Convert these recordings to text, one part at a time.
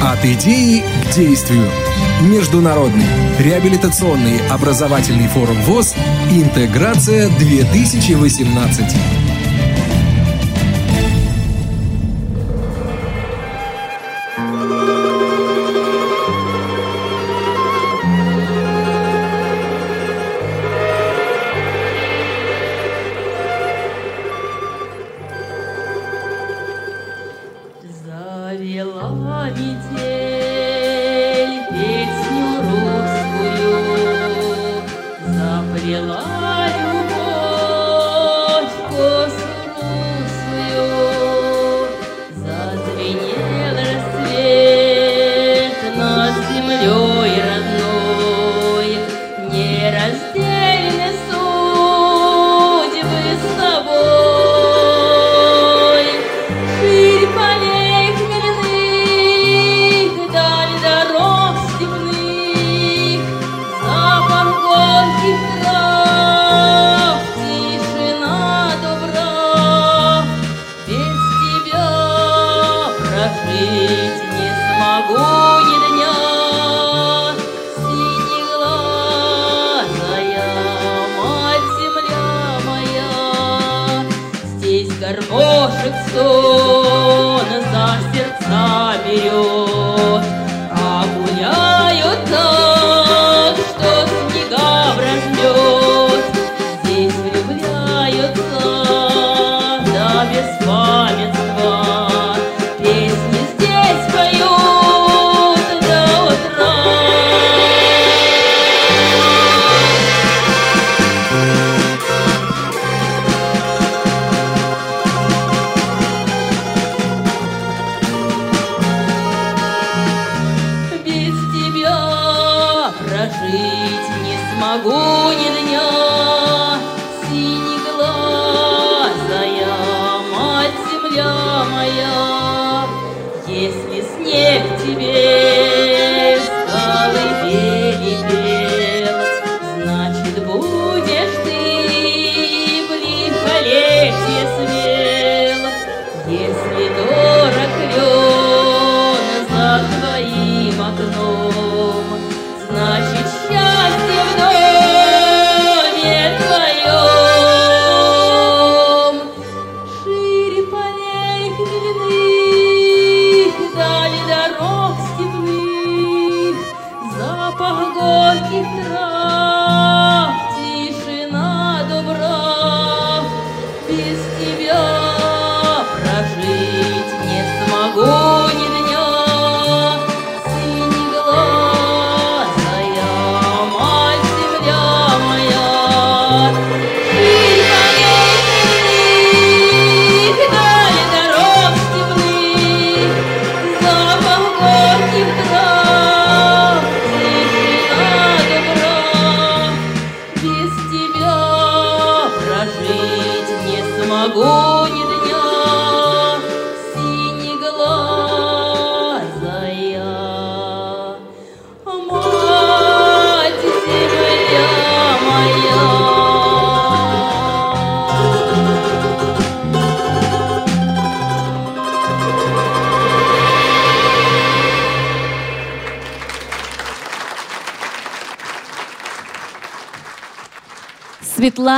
От идеи к действию. Международный реабилитационный образовательный форум ВОЗ «Интеграция 2018».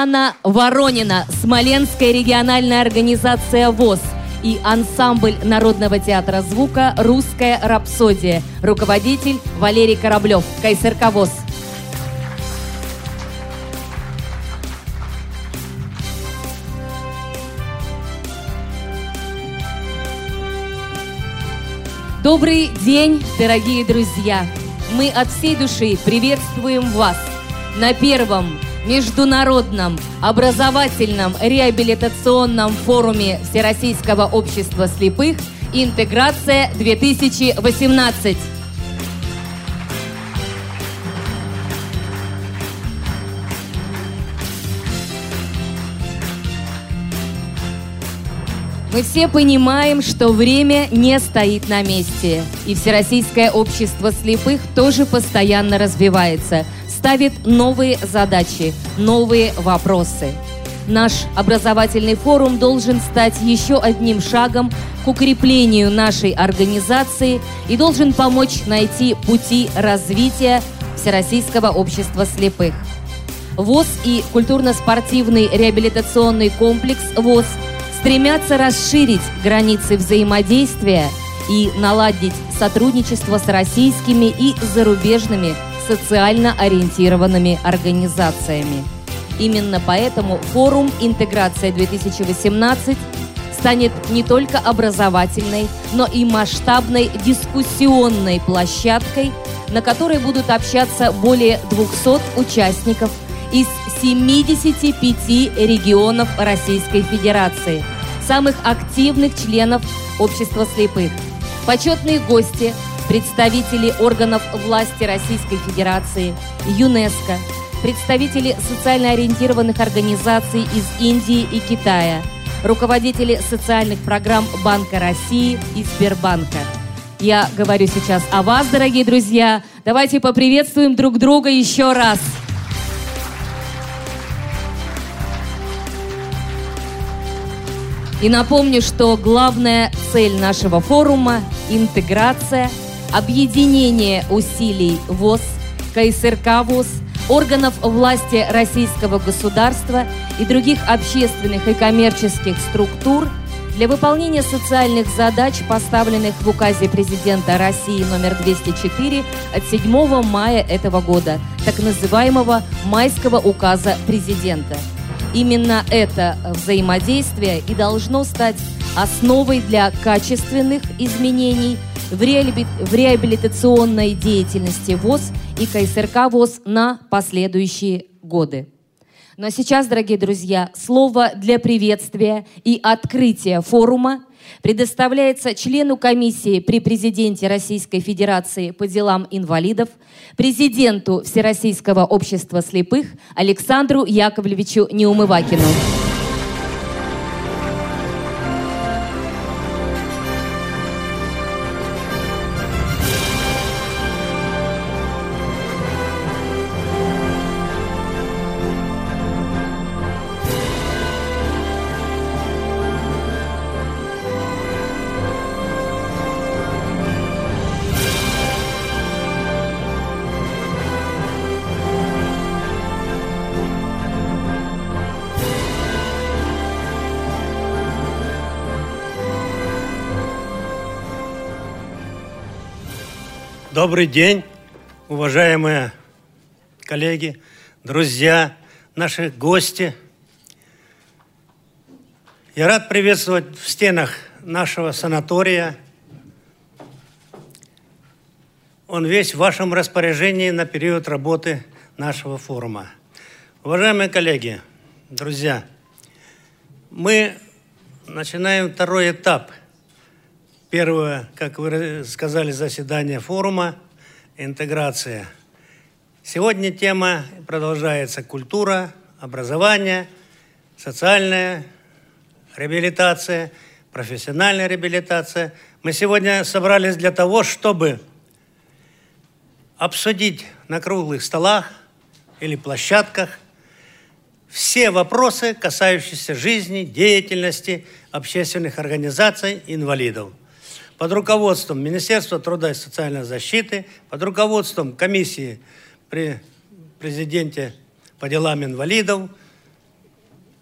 Светлана Воронина, Смоленская региональная организация ВОЗ и ансамбль Народного театра звука «Русская рапсодия». Руководитель Валерий Кораблев, КСРК ВОЗ. Добрый день, дорогие друзья! Мы от всей души приветствуем вас на первом Международном образовательном реабилитационном форуме Всероссийского общества слепых «Интеграция-2018». Мы все понимаем, что время не стоит на месте. И Всероссийское общество слепых тоже постоянно развивается – ставит новые задачи, новые вопросы. Наш образовательный форум должен стать еще одним шагом к укреплению нашей организации и должен помочь найти пути развития Всероссийского общества слепых. ВОЗ и культурно-спортивный реабилитационный комплекс ВОЗ стремятся расширить границы взаимодействия и наладить сотрудничество с российскими и зарубежными социально ориентированными организациями. Именно поэтому форум «Интеграция-2018» станет не только образовательной, но и масштабной дискуссионной площадкой, на которой будут общаться более 200 участников из 75 регионов Российской Федерации, самых активных членов общества слепых. Почетные гости, представители органов власти Российской Федерации, ЮНЕСКО, представители социально ориентированных организаций из Индии и Китая – руководители социальных программ Банка России и Сбербанка. Я говорю сейчас о вас, дорогие друзья. Давайте поприветствуем друг друга еще раз. И напомню, что главная цель нашего форума – интеграция, объединение усилий ВОЗ, КСРК ВОЗ – органов власти российского государства и других общественных и коммерческих структур для выполнения социальных задач, поставленных в указе президента России номер 204 от 7 мая этого года, так называемого майского указа президента. Именно это взаимодействие и должно стать основой для качественных изменений – в, реабилитационной деятельности ВОЗ и КСРК ВОЗ на последующие годы. Но сейчас, дорогие друзья, слово для приветствия и открытия форума предоставляется члену комиссии при президенте Российской Федерации по делам инвалидов, президенту Всероссийского общества слепых Александру Яковлевичу Неумывакину. Добрый день, уважаемые коллеги, друзья, наши гости. Я рад приветствовать в стенах нашего санатория. Он весь в вашем распоряжении на период работы нашего форума. Уважаемые коллеги, друзья, мы начинаем второй этап – Первое, как вы сказали, заседание форума «Интеграция». Сегодня тема продолжается культура, образование, социальная реабилитация, профессиональная реабилитация. Мы сегодня собрались для того, чтобы обсудить на круглых столах или площадках все вопросы, касающиеся жизни, деятельности общественных организаций инвалидов под руководством Министерства труда и социальной защиты, под руководством комиссии при президенте по делам инвалидов,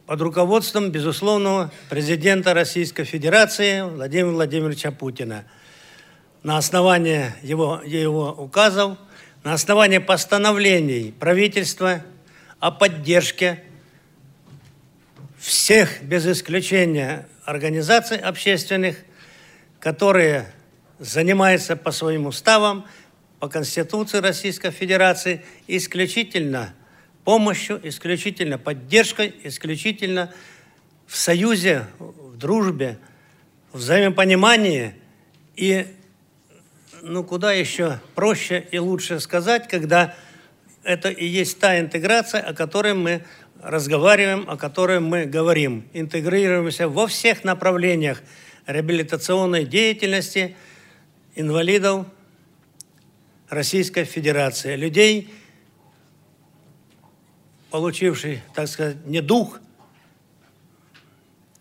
под руководством, безусловного президента Российской Федерации Владимира Владимировича Путина. На основании его, его указов, на основании постановлений правительства о поддержке всех, без исключения, организаций общественных которые занимаются по своим уставам, по Конституции Российской Федерации исключительно помощью, исключительно поддержкой, исключительно в союзе, в дружбе, в взаимопонимании и ну куда еще проще и лучше сказать, когда это и есть та интеграция, о которой мы разговариваем, о которой мы говорим. Интегрируемся во всех направлениях реабилитационной деятельности инвалидов Российской Федерации, людей, получивших, так сказать, недуг,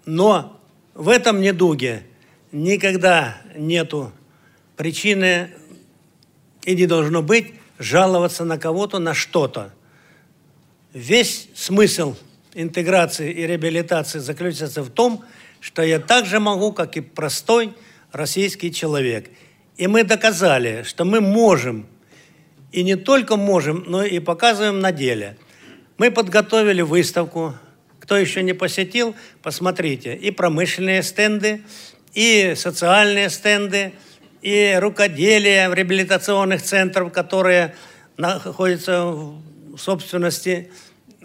но в этом недуге никогда нету причины и не должно быть жаловаться на кого-то, на что-то. Весь смысл интеграции и реабилитации заключается в том, я так же могу, как и простой российский человек. И мы доказали, что мы можем, и не только можем, но и показываем на деле. Мы подготовили выставку. Кто еще не посетил, посмотрите. И промышленные стенды, и социальные стенды, и рукоделие в реабилитационных центрах, которые находятся в собственности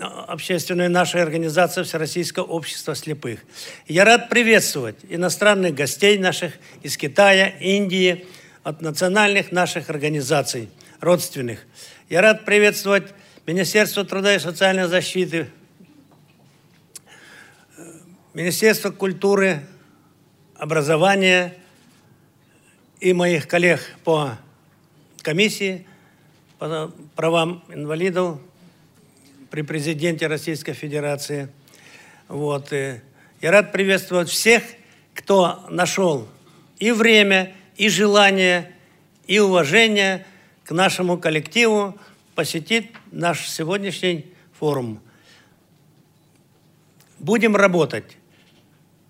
общественной нашей организации Всероссийского общества слепых. Я рад приветствовать иностранных гостей наших из Китая, Индии, от национальных наших организаций, родственных. Я рад приветствовать Министерство труда и социальной защиты, Министерство культуры, образования и моих коллег по комиссии по правам инвалидов, при президенте Российской Федерации. Вот. И я рад приветствовать всех, кто нашел и время, и желание, и уважение к нашему коллективу посетить наш сегодняшний форум. Будем работать.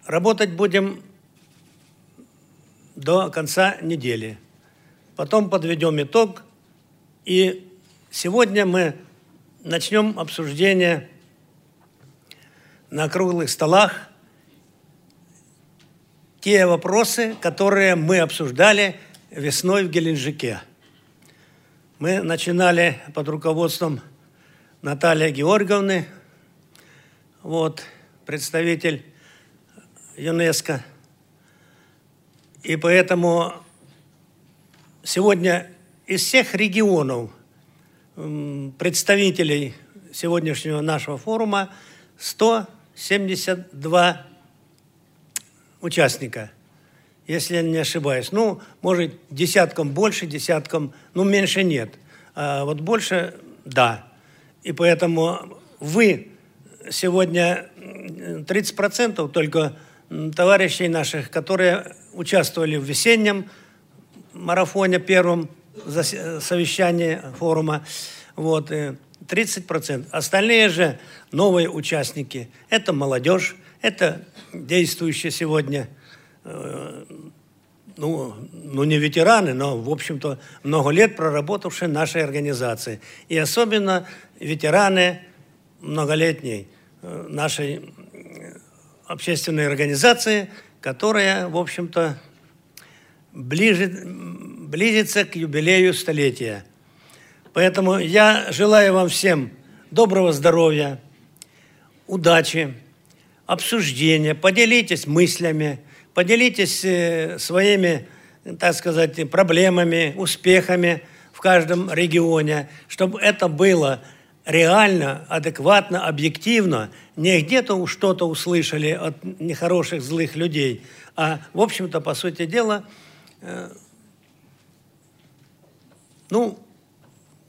Работать будем до конца недели. Потом подведем итог. И сегодня мы начнем обсуждение на круглых столах те вопросы, которые мы обсуждали весной в Геленджике. Мы начинали под руководством Натальи Георгиевны, вот, представитель ЮНЕСКО. И поэтому сегодня из всех регионов – представителей сегодняшнего нашего форума 172 участника, если я не ошибаюсь. Ну, может, десятком больше, десятком, ну, меньше нет. А вот больше – да. И поэтому вы сегодня 30% только товарищей наших, которые участвовали в весеннем марафоне первом, совещание форума. Вот, 30%. Остальные же новые участники. Это молодежь, это действующие сегодня, э, ну, ну не ветераны, но, в общем-то, много лет проработавшие нашей организации. И особенно ветераны многолетней э, нашей общественной организации, которая, в общем-то, ближе, близится к юбилею столетия. Поэтому я желаю вам всем доброго здоровья, удачи, обсуждения, поделитесь мыслями, поделитесь э, своими, так сказать, проблемами, успехами в каждом регионе, чтобы это было реально, адекватно, объективно, не где-то что-то услышали от нехороших, злых людей, а, в общем-то, по сути дела, э, ну,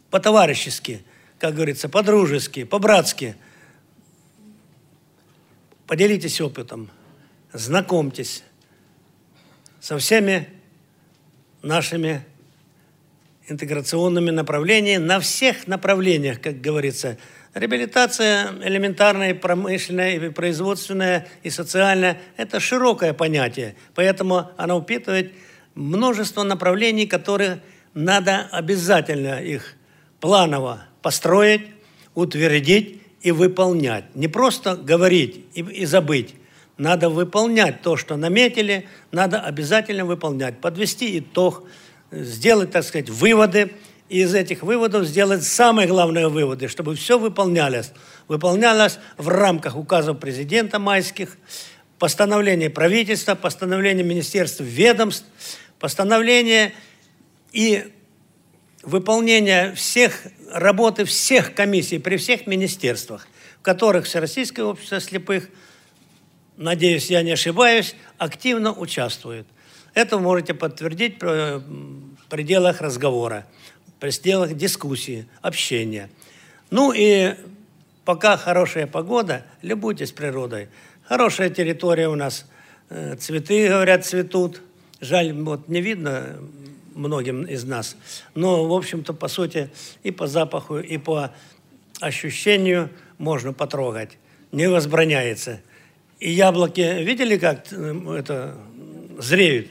по-товарищески, как говорится, по-дружески, по-братски. Поделитесь опытом, знакомьтесь со всеми нашими интеграционными направлениями на всех направлениях, как говорится. Реабилитация элементарная, промышленная, производственная и социальная – это широкое понятие, поэтому она упитывает множество направлений, которые надо обязательно их планово построить, утвердить и выполнять. Не просто говорить и, и забыть. Надо выполнять то, что наметили, надо обязательно выполнять. Подвести итог, сделать, так сказать, выводы, и из этих выводов сделать самые главные выводы, чтобы все выполнялось. Выполнялось в рамках указов президента майских, постановления правительства, постановления министерств, ведомств, постановления и выполнение всех работы всех комиссий при всех министерствах, в которых Всероссийское общество слепых, надеюсь, я не ошибаюсь, активно участвует. Это вы можете подтвердить в пределах разговора, в пределах дискуссии, общения. Ну и пока хорошая погода, любуйтесь природой. Хорошая территория у нас Э, цветы, говорят, цветут. Жаль, вот не видно многим из нас. Но, в общем-то, по сути, и по запаху, и по ощущению можно потрогать. Не возбраняется. И яблоки, видели, как э, это зреют?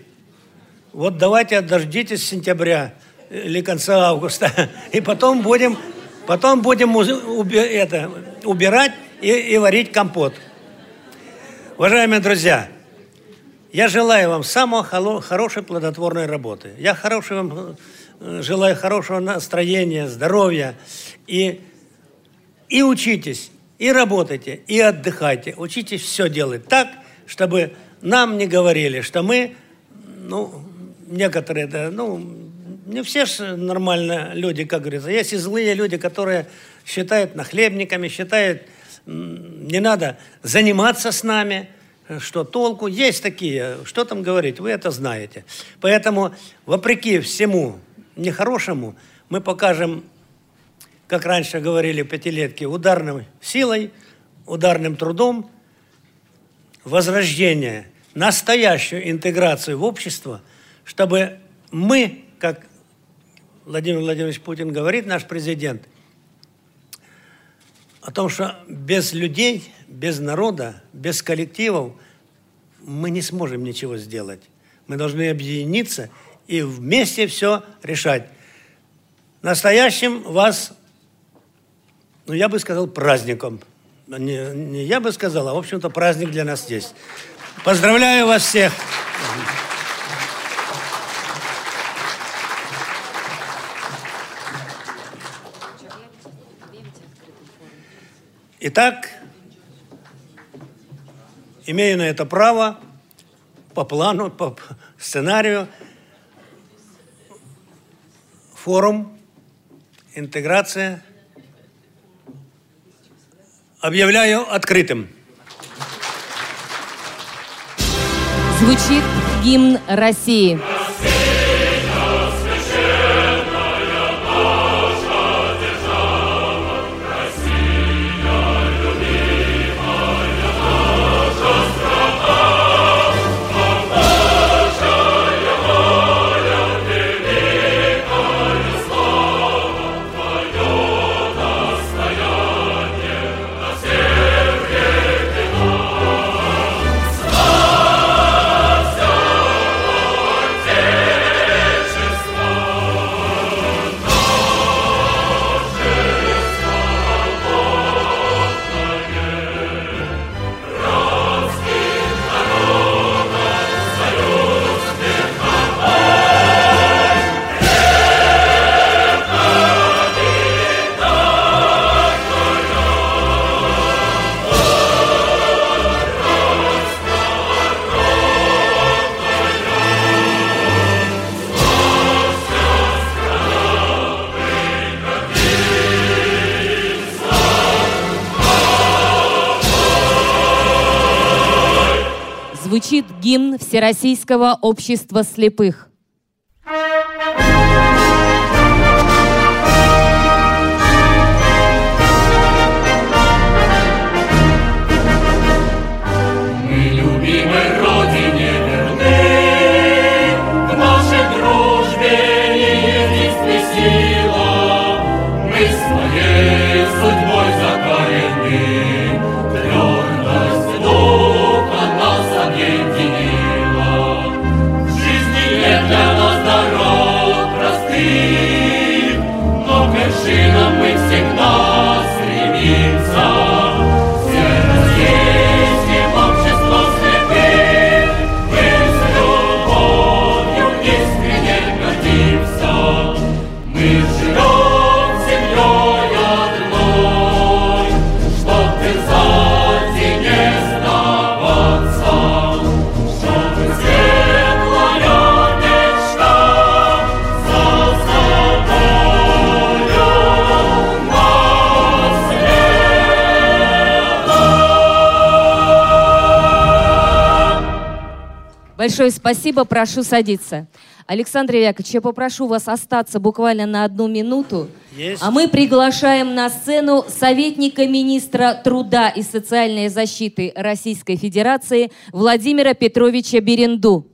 Вот давайте дождитесь сентября или конца августа, и потом будем, потом будем уби, это, убирать и, и варить компот. Уважаемые друзья, я желаю вам самого хорошей плодотворной работы. Я хороший вам э, желаю хорошего настроения, здоровья. И, и учитесь, и работайте, и отдыхайте. Учитесь все делать так, чтобы нам не говорили, что мы, ну, некоторые, да, ну, не все же нормально люди, как говорится. Есть и злые люди, которые считают нахлебниками, считают, не надо заниматься с нами – что толку. Есть такие, что там говорить, вы это знаете. Поэтому, вопреки всему нехорошему, мы покажем, как раньше говорили пятилетки, ударной силой, ударным трудом, возрождение, настоящую интеграцию в общество, чтобы мы, как Владимир Владимирович Путин говорит, наш президент, о том, что без людей, без народа, без коллективов мы не сможем ничего сделать. Мы должны объединиться и вместе все решать. Настоящим вас, ну я бы сказал, праздником. Не, не я бы сказал, а в общем-то праздник для нас здесь. Поздравляю вас всех! Итак, имею на это право по плану, по сценарию, форум, интеграция. Объявляю открытым. Звучит гимн России. Звучит гимн Всероссийского общества слепых. Большое спасибо, прошу садиться. Александр Яковлевич, я попрошу вас остаться буквально на одну минуту. Есть. А мы приглашаем на сцену советника министра труда и социальной защиты Российской Федерации Владимира Петровича Беренду.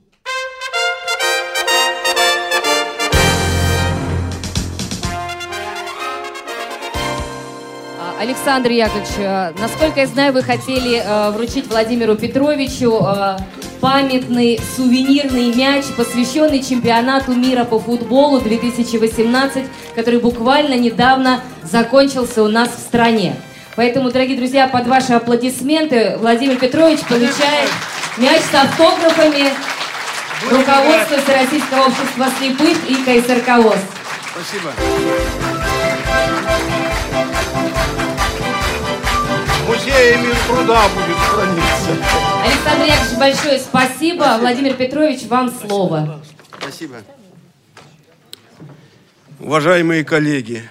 Александр Яковлевич, э, насколько я знаю, вы хотели э, вручить Владимиру Петровичу э, памятный сувенирный мяч, посвященный чемпионату мира по футболу 2018, который буквально недавно закончился у нас в стране. Поэтому, дорогие друзья, под ваши аплодисменты Владимир Петрович получает мяч с автографами руководства Всероссийского общества слепых и КСРК ВОЗ. Спасибо. Музея Минтруда будет храниться. Александр Яковлевич, большое спасибо. Владимир Петрович, вам слово. Спасибо. Уважаемые коллеги,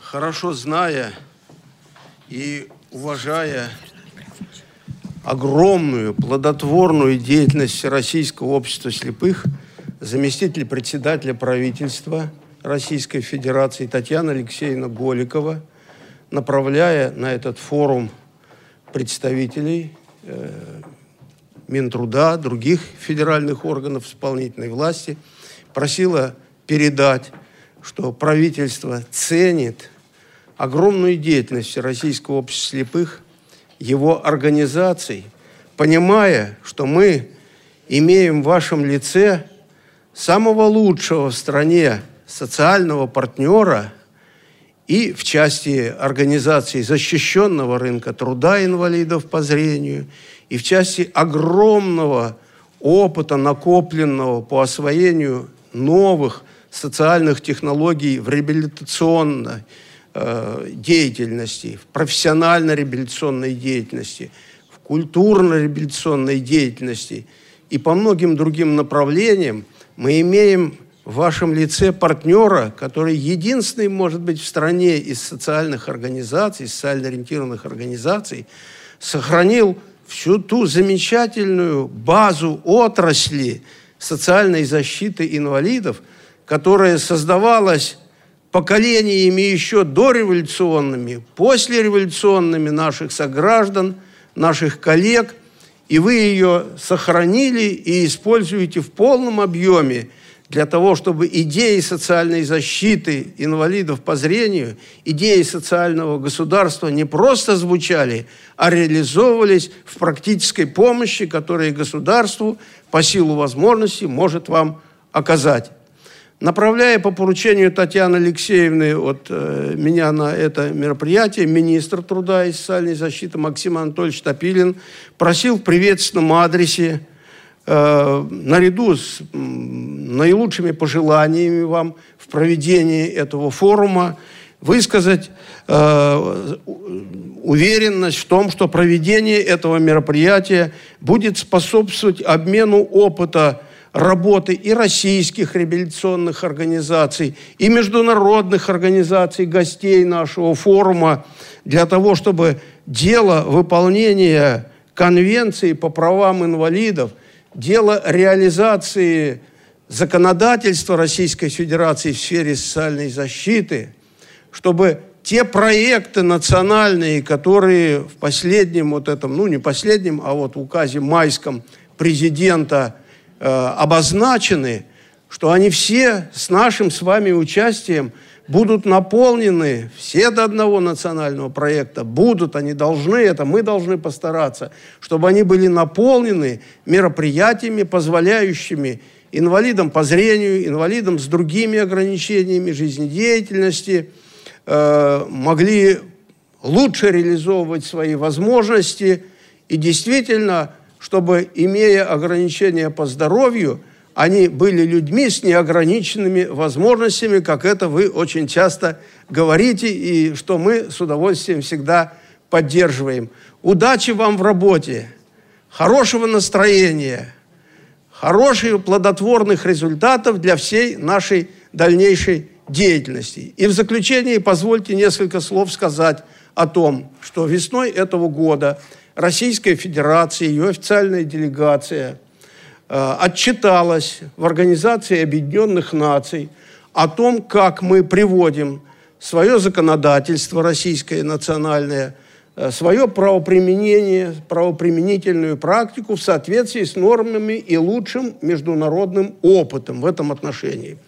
хорошо зная и уважая огромную плодотворную деятельность Российского общества слепых, заместитель председателя правительства Российской Федерации Татьяна Алексеевна Голикова, направляя на этот форум представителей э, Минтруда, других федеральных органов исполнительной власти, просила передать, что правительство ценит огромную деятельность Российского общества слепых, его организаций, понимая, что мы имеем в вашем лице самого лучшего в стране социального партнера и в части организации защищенного рынка труда инвалидов по зрению, и в части огромного опыта, накопленного по освоению новых социальных технологий в реабилитационной э, деятельности, в профессионально-реабилитационной деятельности, в культурно-реабилитационной деятельности. И по многим другим направлениям мы имеем в вашем лице партнера, который единственный, может быть, в стране из социальных организаций, социально ориентированных организаций, сохранил всю ту замечательную базу отрасли социальной защиты инвалидов, которая создавалась поколениями еще дореволюционными, послереволюционными наших сограждан, наших коллег, и вы ее сохранили и используете в полном объеме для того, чтобы идеи социальной защиты инвалидов по зрению, идеи социального государства не просто звучали, а реализовывались в практической помощи, которую государству по силу возможностей может вам оказать. Направляя по поручению Татьяны Алексеевны от э, меня на это мероприятие, министр труда и социальной защиты Максим Анатольевич Топилин просил в приветственном адресе наряду с наилучшими пожеланиями вам в проведении этого форума высказать э, уверенность в том, что проведение этого мероприятия будет способствовать обмену опыта работы и российских реабилитационных организаций, и международных организаций, гостей нашего форума, для того, чтобы дело выполнения конвенции по правам инвалидов – дело реализации законодательства Российской Федерации в сфере социальной защиты, чтобы те проекты национальные, которые в последнем вот этом, ну не последнем, а вот в указе майском президента э, обозначены, что они все с нашим с вами участием – будут наполнены, все до одного национального проекта. Будут, они должны, это мы должны постараться, чтобы они были наполнены мероприятиями, позволяющими инвалидам по зрению, инвалидам с другими ограничениями жизнедеятельности, э, могли лучше реализовывать свои возможности. И действительно, чтобы, имея ограничения по здоровью, они были людьми с неограниченными возможностями, как это вы очень часто говорите, и что мы с удовольствием всегда поддерживаем. Удачи вам в работе, хорошего настроения, хороших плодотворных результатов для всей нашей дальнейшей деятельности. И в заключение позвольте несколько слов сказать о том, что весной этого года Российская Федерация, ее официальная делегация – отчиталась в Организации Объединенных Наций о том, как мы приводим свое законодательство российское национальное, э, свое правоприменение, правоприменительную практику в соответствии с нормами и лучшим международным опытом в этом отношении.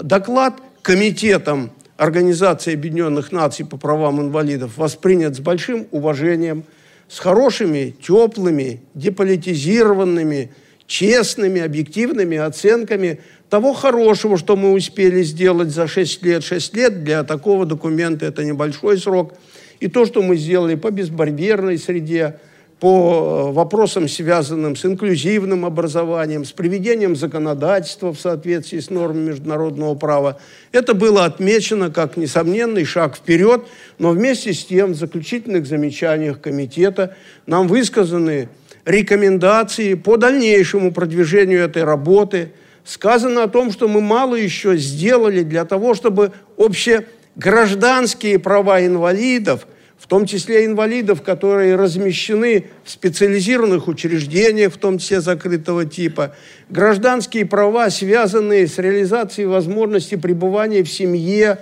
Доклад комитетом Организации Объединенных Наций по правам инвалидов воспринят с большим уважением, с хорошими, теплыми, деполитизированными, честными, объективными оценками того хорошего, что мы успели сделать за 6 лет. 6 лет для такого документа это небольшой срок. И то, что мы сделали по безбарьерной среде, по э, вопросам, связанным с инклюзивным образованием, с приведением законодательства в соответствии с нормами международного права. Это было отмечено как несомненный шаг вперед, но вместе с тем в заключительных замечаниях комитета нам высказаны рекомендации по дальнейшему продвижению этой работы. Сказано о том, что мы мало еще сделали для того, чтобы общегражданские права инвалидов – в том числе инвалидов, которые размещены в специализированных учреждениях, в том числе закрытого типа, гражданские права, связанные с реализацией возможности пребывания в семье,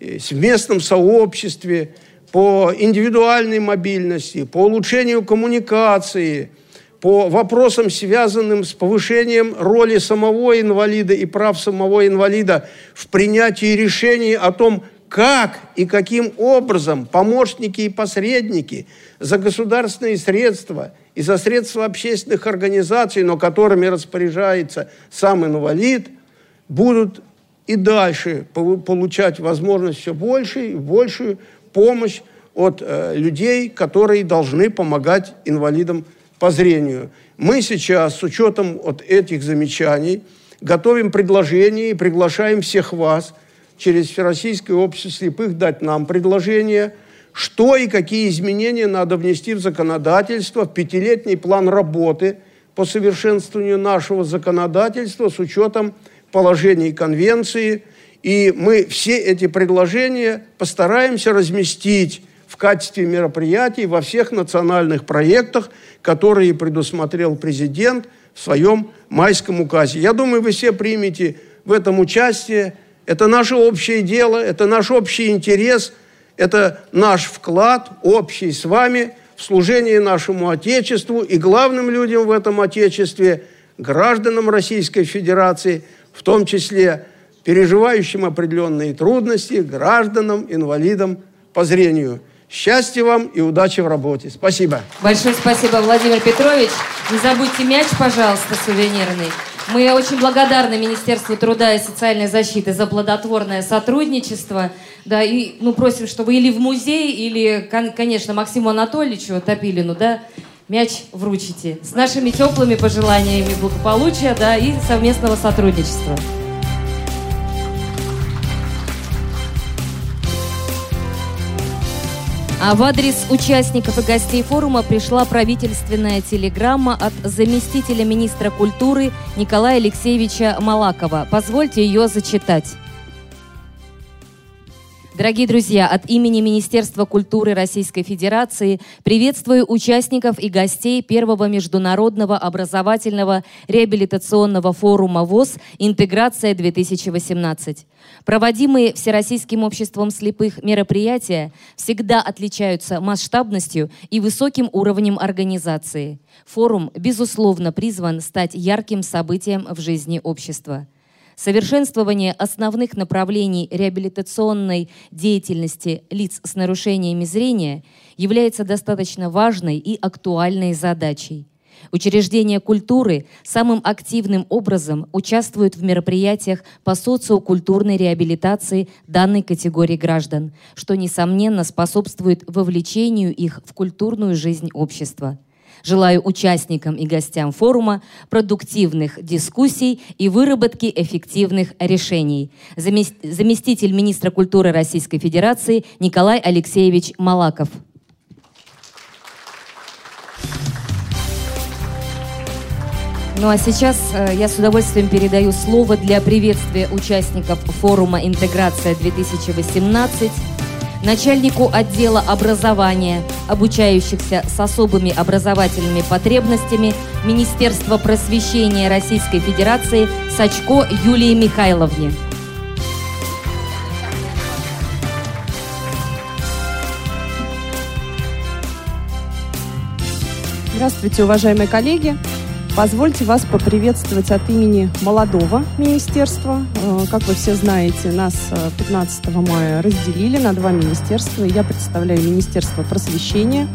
э, в местном сообществе, по индивидуальной мобильности, по улучшению коммуникации, по вопросам, связанным с повышением роли самого инвалида и прав самого инвалида в принятии решений о том, как и каким образом помощники и посредники за государственные средства и за средства общественных организаций, но которыми распоряжается сам инвалид, будут и дальше получать возможность все больше и большую помощь от э, людей, которые должны помогать инвалидам по зрению. Мы сейчас с учетом вот этих замечаний готовим предложение и приглашаем всех вас – через Всероссийское общество слепых дать нам предложение, что и какие изменения надо внести в законодательство, в пятилетний план работы по совершенствованию нашего законодательства с учетом положений конвенции. И мы все эти предложения постараемся разместить в качестве мероприятий во всех национальных проектах, которые предусмотрел президент в своем майском указе. Я думаю, вы все примете в этом участие. Это наше общее дело, это наш общий интерес, это наш вклад общий с вами в служение нашему Отечеству и главным людям в этом Отечестве, гражданам Российской Федерации, в том числе переживающим определенные трудности, гражданам, инвалидам по зрению. Счастья вам и удачи в работе. Спасибо. Большое спасибо, Владимир Петрович. Не забудьте мяч, пожалуйста, сувенирный. Мы очень благодарны Министерству труда и социальной защиты за плодотворное сотрудничество. Да, и ну, просим, чтобы или в музей, или, конечно, Максиму Анатольевичу Топилину, да, мяч вручите. С нашими теплыми пожеланиями благополучия, да, и совместного сотрудничества. А в адрес участников и гостей форума пришла правительственная телеграмма от заместителя министра культуры Николая Алексеевича Малакова. Позвольте ее зачитать. Дорогие друзья, от имени Министерства культуры Российской Федерации приветствую участников и гостей первого международного образовательного реабилитационного форума ВОЗ «Интеграция-2018». Проводимые Всероссийским обществом слепых мероприятия всегда отличаются масштабностью и высоким уровнем организации. Форум, безусловно, призван стать ярким событием в жизни общества. Совершенствование основных направлений реабилитационной деятельности лиц с нарушениями зрения является достаточно важной и актуальной задачей. Учреждения культуры самым активным образом участвуют в мероприятиях по социокультурной реабилитации данной категории граждан, что, несомненно, способствует вовлечению их в культурную жизнь общества. Желаю участникам и гостям форума продуктивных дискуссий и выработки эффективных решений. Заместитель министра культуры Российской Федерации Николай Алексеевич Малаков. Ну а сейчас э, я с удовольствием передаю слово для приветствия участников форума «Интеграция-2018» начальнику отдела образования, обучающихся с особыми образовательными потребностями Министерства просвещения Российской Федерации Сачко Юлии Михайловне. Здравствуйте, уважаемые коллеги. Позвольте вас поприветствовать от имени молодого министерства. Э, как вы все знаете, нас 15 э, мая разделили на два министерства. Я представляю Министерство просвещения.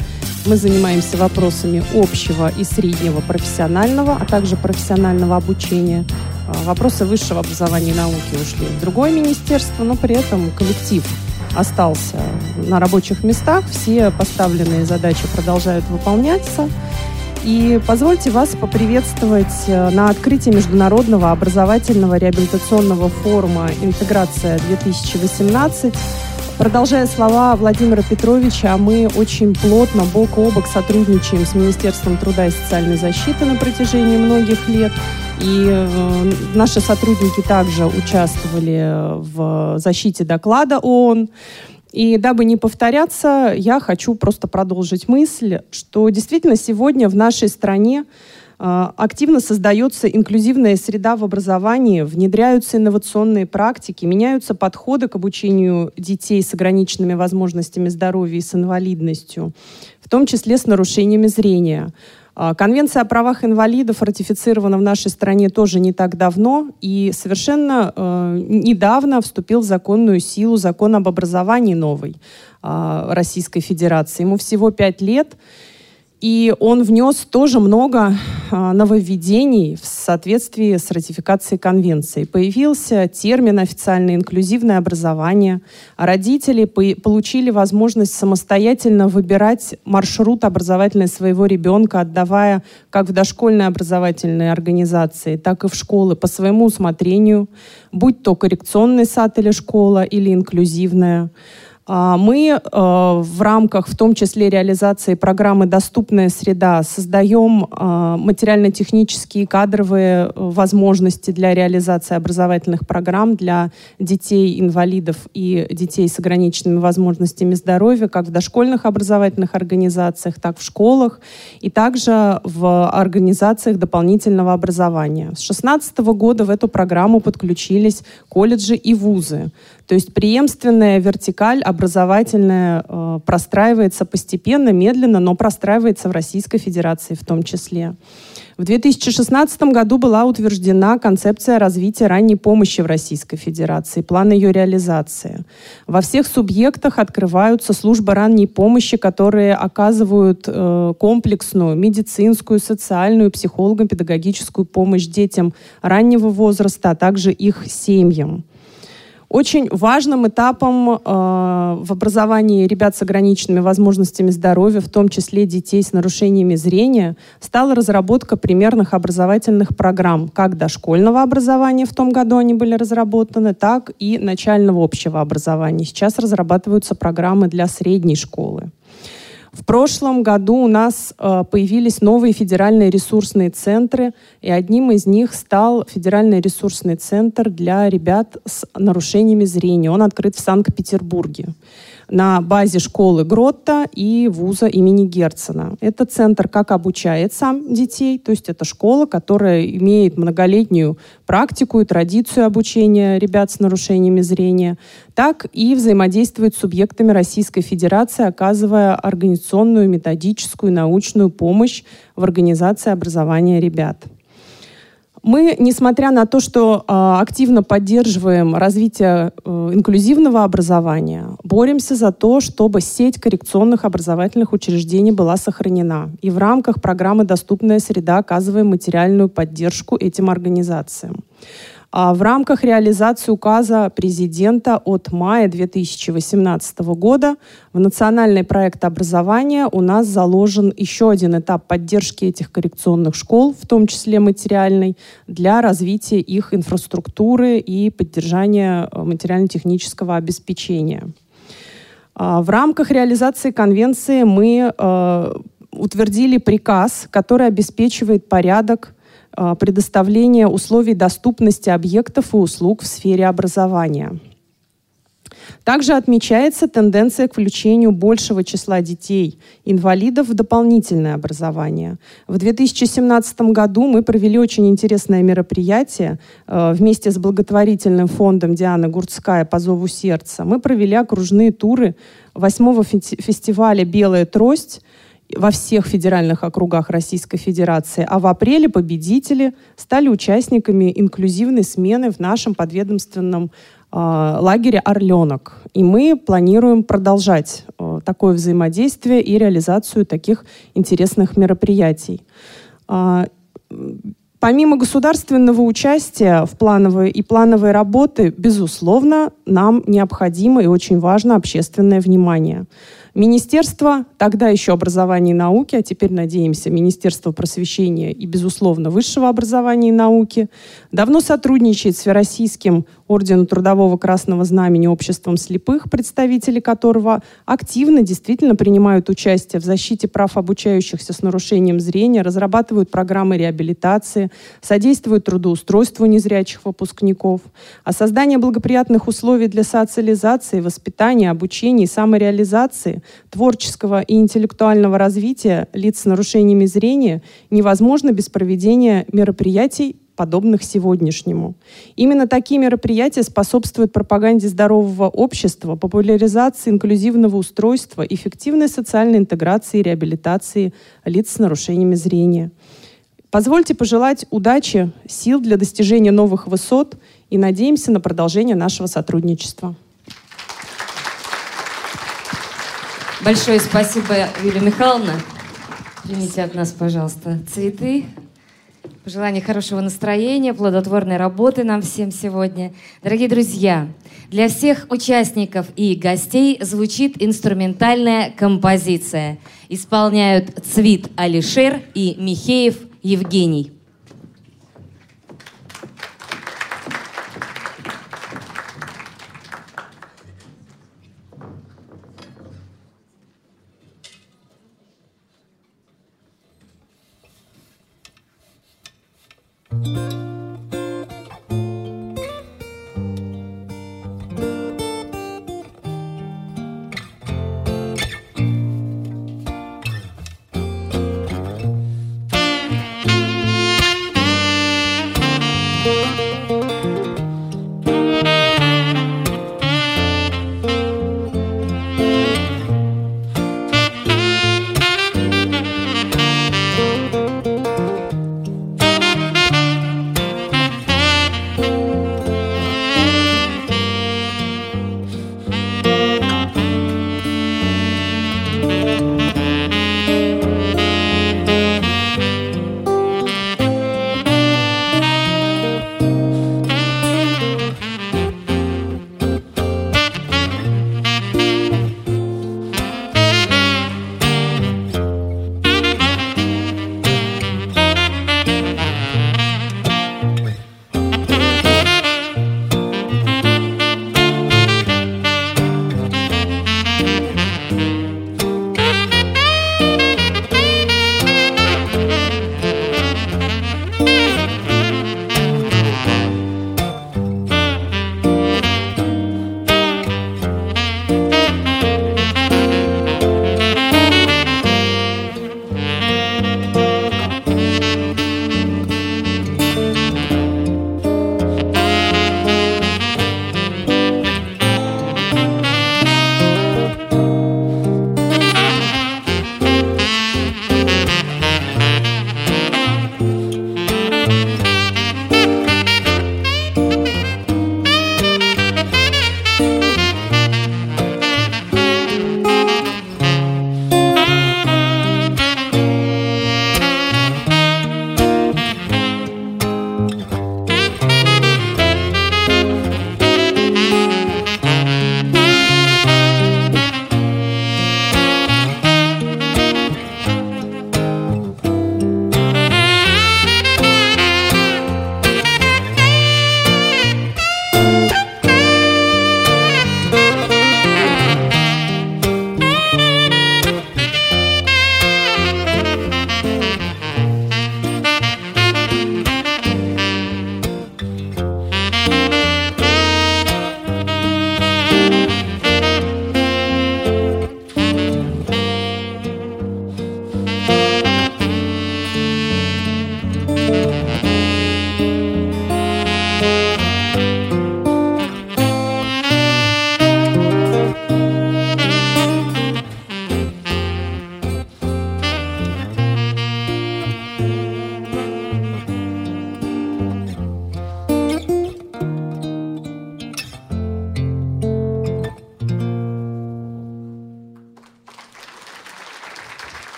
Мы занимаемся вопросами общего и среднего профессионального, а также профессионального обучения. Э, вопросы высшего образования и науки ушли в другое министерство, но при этом коллектив остался на рабочих местах. Все поставленные задачи продолжают выполняться. И позвольте вас поприветствовать э, на открытии Международного образовательного реабилитационного форума «Интеграция-2018». Продолжая слова Владимира Петровича, мы очень плотно, бок о бок сотрудничаем с Министерством труда и социальной защиты на протяжении многих лет. И э, наши сотрудники также участвовали в защите доклада ООН. И дабы не повторяться, я хочу просто продолжить мысль, что действительно сегодня в нашей стране э, активно создается инклюзивная среда в образовании, внедряются инновационные практики, меняются подходы к обучению детей с ограниченными возможностями здоровья и с инвалидностью, в том числе с нарушениями зрения. А, конвенция о правах инвалидов ратифицирована в нашей стране тоже не так давно, и совершенно э, недавно вступил в законную силу закон об образовании новой э, Российской Федерации. Ему всего пять лет, и он внес тоже много а, нововведений в соответствии с ратификацией конвенции. Появился термин официальное инклюзивное образование. Родители получили возможность самостоятельно выбирать маршрут образовательный своего ребенка, отдавая как в дошкольные образовательные организации, так и в школы по своему усмотрению, будь то коррекционный сад или школа, или инклюзивная. А, мы э, в рамках, в том числе реализации программы «Доступная среда», создаем э, материально-технические кадровые э, возможности для реализации образовательных программ для детей, инвалидов и детей с ограниченными возможностями здоровья, как в дошкольных образовательных организациях, так в школах и также в организациях дополнительного образования. С 2016 года в эту программу подключились колледжи и вузы. То есть преемственная вертикаль образовательная э, простраивается постепенно, медленно, но простраивается в Российской Федерации в том числе. В 2016 году была утверждена концепция развития ранней помощи в Российской Федерации, план ее реализации. Во всех субъектах открываются службы ранней помощи, которые оказывают э, комплексную медицинскую, социальную, психолого-педагогическую помощь детям раннего возраста, а также их семьям. Очень важным этапом э, в образовании ребят с ограниченными возможностями здоровья, в том числе детей с нарушениями зрения, стала разработка примерных образовательных программ, как дошкольного образования, в том году они были разработаны, так и начального общего образования. Сейчас разрабатываются программы для средней школы. В прошлом году у нас э, появились новые федеральные ресурсные центры, и одним из них стал федеральный ресурсный центр для ребят с нарушениями зрения. Он открыт в Санкт-Петербурге на базе школы Гротта и вуза имени Герцена. Это центр как обучает сам детей, то есть это школа, которая имеет многолетнюю практику и традицию обучения ребят с нарушениями зрения, так и взаимодействует с субъектами Российской Федерации, оказывая организационную, методическую, научную помощь в организации образования ребят. Мы, несмотря на то, что э, активно поддерживаем развитие э, инклюзивного образования, боремся за то, чтобы сеть коррекционных образовательных учреждений была сохранена. И в рамках программы «Доступная среда» оказываем материальную поддержку этим организациям. А в рамках реализации указа президента от мая 2018 года в национальный проект образования у нас заложен еще один этап поддержки этих коррекционных школ, в том числе материальной, для развития их инфраструктуры и поддержания э, материально-технического обеспечения. А в рамках реализации конвенции мы э, утвердили приказ, который обеспечивает порядок а, предоставления условий доступности объектов и услуг в сфере образования. Также отмечается тенденция к включению большего числа детей, инвалидов в дополнительное образование. В 2017 году мы провели очень интересное мероприятие э, вместе с благотворительным фондом Дианы Гурцкая по зову сердца. Мы провели окружные туры восьмого фестиваля «Белая трость», во всех федеральных округах Российской Федерации, а в апреле победители стали участниками инклюзивной смены в нашем подведомственном э, лагере «Орленок». И мы планируем продолжать э, такое взаимодействие и реализацию таких интересных мероприятий. Э, Помимо государственного участия в плановой и плановой работы, безусловно, нам необходимо и очень важно общественное внимание. Министерство, тогда еще образования и науки, а теперь, надеемся, Министерство просвещения и, безусловно, высшего образования и науки, давно сотрудничает с Всероссийским Орденом Трудового Красного Знамени Обществом слепых, представители которого активно действительно принимают участие в защите прав обучающихся с нарушением зрения, разрабатывают программы реабилитации, содействуют трудоустройству незрячих выпускников. А создание благоприятных условий для социализации, воспитания, обучения и самореализации творческого и интеллектуального развития лиц с нарушениями зрения невозможно без проведения мероприятий, подобных сегодняшнему. Именно такие мероприятия способствуют пропаганде здорового общества, популяризации инклюзивного устройства, эффективной социальной интеграции и реабилитации лиц с нарушениями зрения. Позвольте пожелать удачи, сил для достижения новых высот и надеемся на продолжение нашего сотрудничества. Большое спасибо, Юлия Михайловна. Примите от нас, пожалуйста, цветы. Пожелание хорошего настроения, плодотворной работы нам всем сегодня. Дорогие друзья, для всех участников и гостей звучит инструментальная композиция. Исполняют Цвит Алишер и Михеев Евгений. Música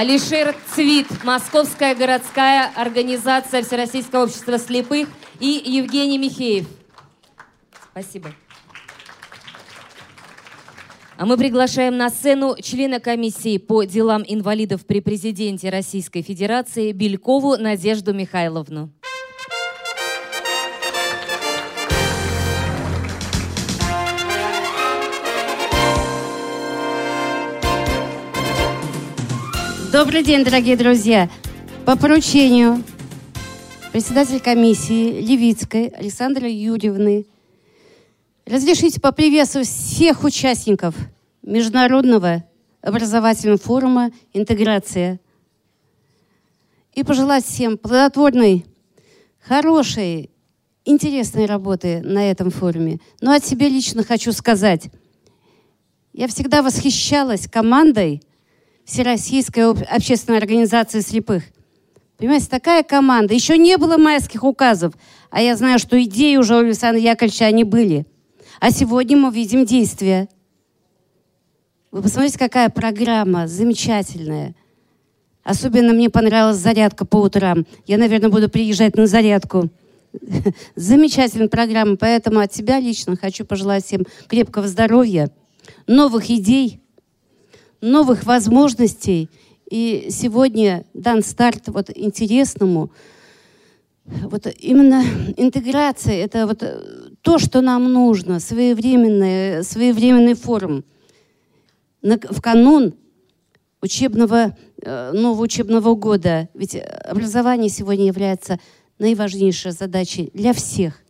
Алишер Цвит, Московская городская организация Всероссийского общества слепых и Евгений Михеев. Спасибо. А мы приглашаем на сцену члена комиссии по делам инвалидов при президенте Российской Федерации Белькову Надежду Михайловну. Добрый день, дорогие друзья. По поручению председателя комиссии Левицкой Александры Юрьевны разрешите поприветствовать всех участников Международного образовательного форума «Интеграция» и пожелать всем плодотворной, хорошей, интересной работы на этом форуме. Но от себя лично хочу сказать, я всегда восхищалась командой – Всероссийской общественной организации слепых. Понимаете, такая команда. Еще не было майских указов, а я знаю, что идеи уже у Александра Яковлевича они были. А сегодня мы видим действия. Вы посмотрите, какая программа замечательная. Особенно мне понравилась зарядка по утрам. Я, наверное, буду приезжать на зарядку. Замечательная программа, поэтому от себя лично хочу пожелать всем крепкого здоровья, новых идей, новых возможностей. И сегодня дан старт вот интересному. Вот именно интеграция – это вот то, что нам нужно, своевременный, своевременный форум. В канун учебного, э, нового учебного года. Ведь образование сегодня является наиважнейшей задачей для всех,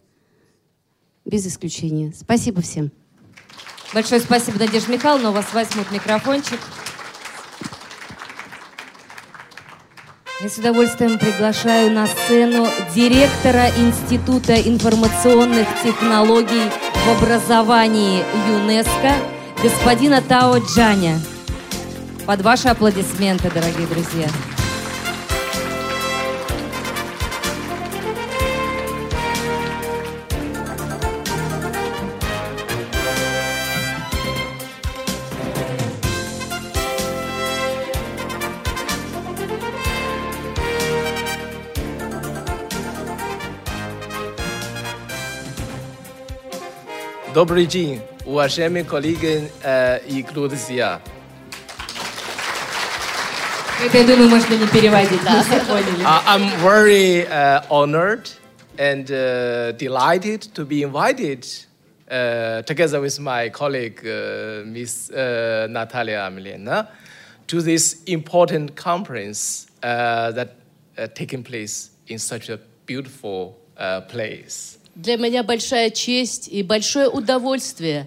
без исключения. Спасибо всем. Большое спасибо, Надежда Михайловна. У вас возьмут микрофончик. Я с удовольствием приглашаю на сцену директора Института информационных технологий в образовании ЮНЕСКО господина Тао Джаня. Под ваши аплодисменты, дорогие друзья. Добрый день, уважаемые коллеги э, и друзья. Это, я думаю, можно не переводить, да, поняли. Uh, I'm very uh, honored and uh, delighted to be invited uh, together with my colleague, uh, Ms. Uh, Natalia Amelina, to this important conference uh, that uh, taking place in such a beautiful uh, place. Для меня большая честь и большое удовольствие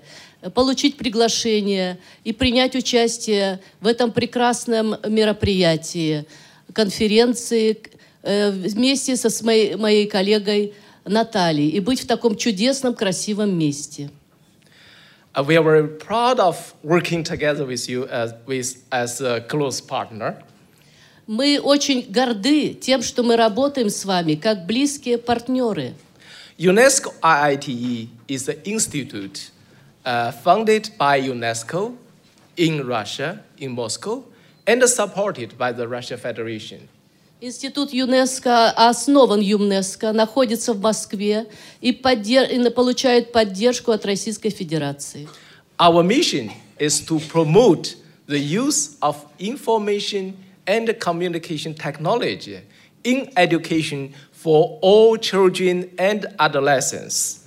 получить приглашение и принять участие в этом прекрасном мероприятии, конференции э, вместе со моей, моей коллегой Натальей и быть в таком чудесном, красивом месте. Uh, we are very proud of working together with you as, with, as a close partner. Мы очень горды тем, что мы работаем с вами как близкие партнеры. UNESCO IITE is an institute uh, founded by UNESCO in Russia, in Moscow, and supported by the Russia Federation. Институт ЮНЕСКО основан ЮНЕСКО, находится в Москве и, поддер... и получает поддержку от Российской Федерации. Our mission is to promote the use of information and communication technology in education for all children and adolescents.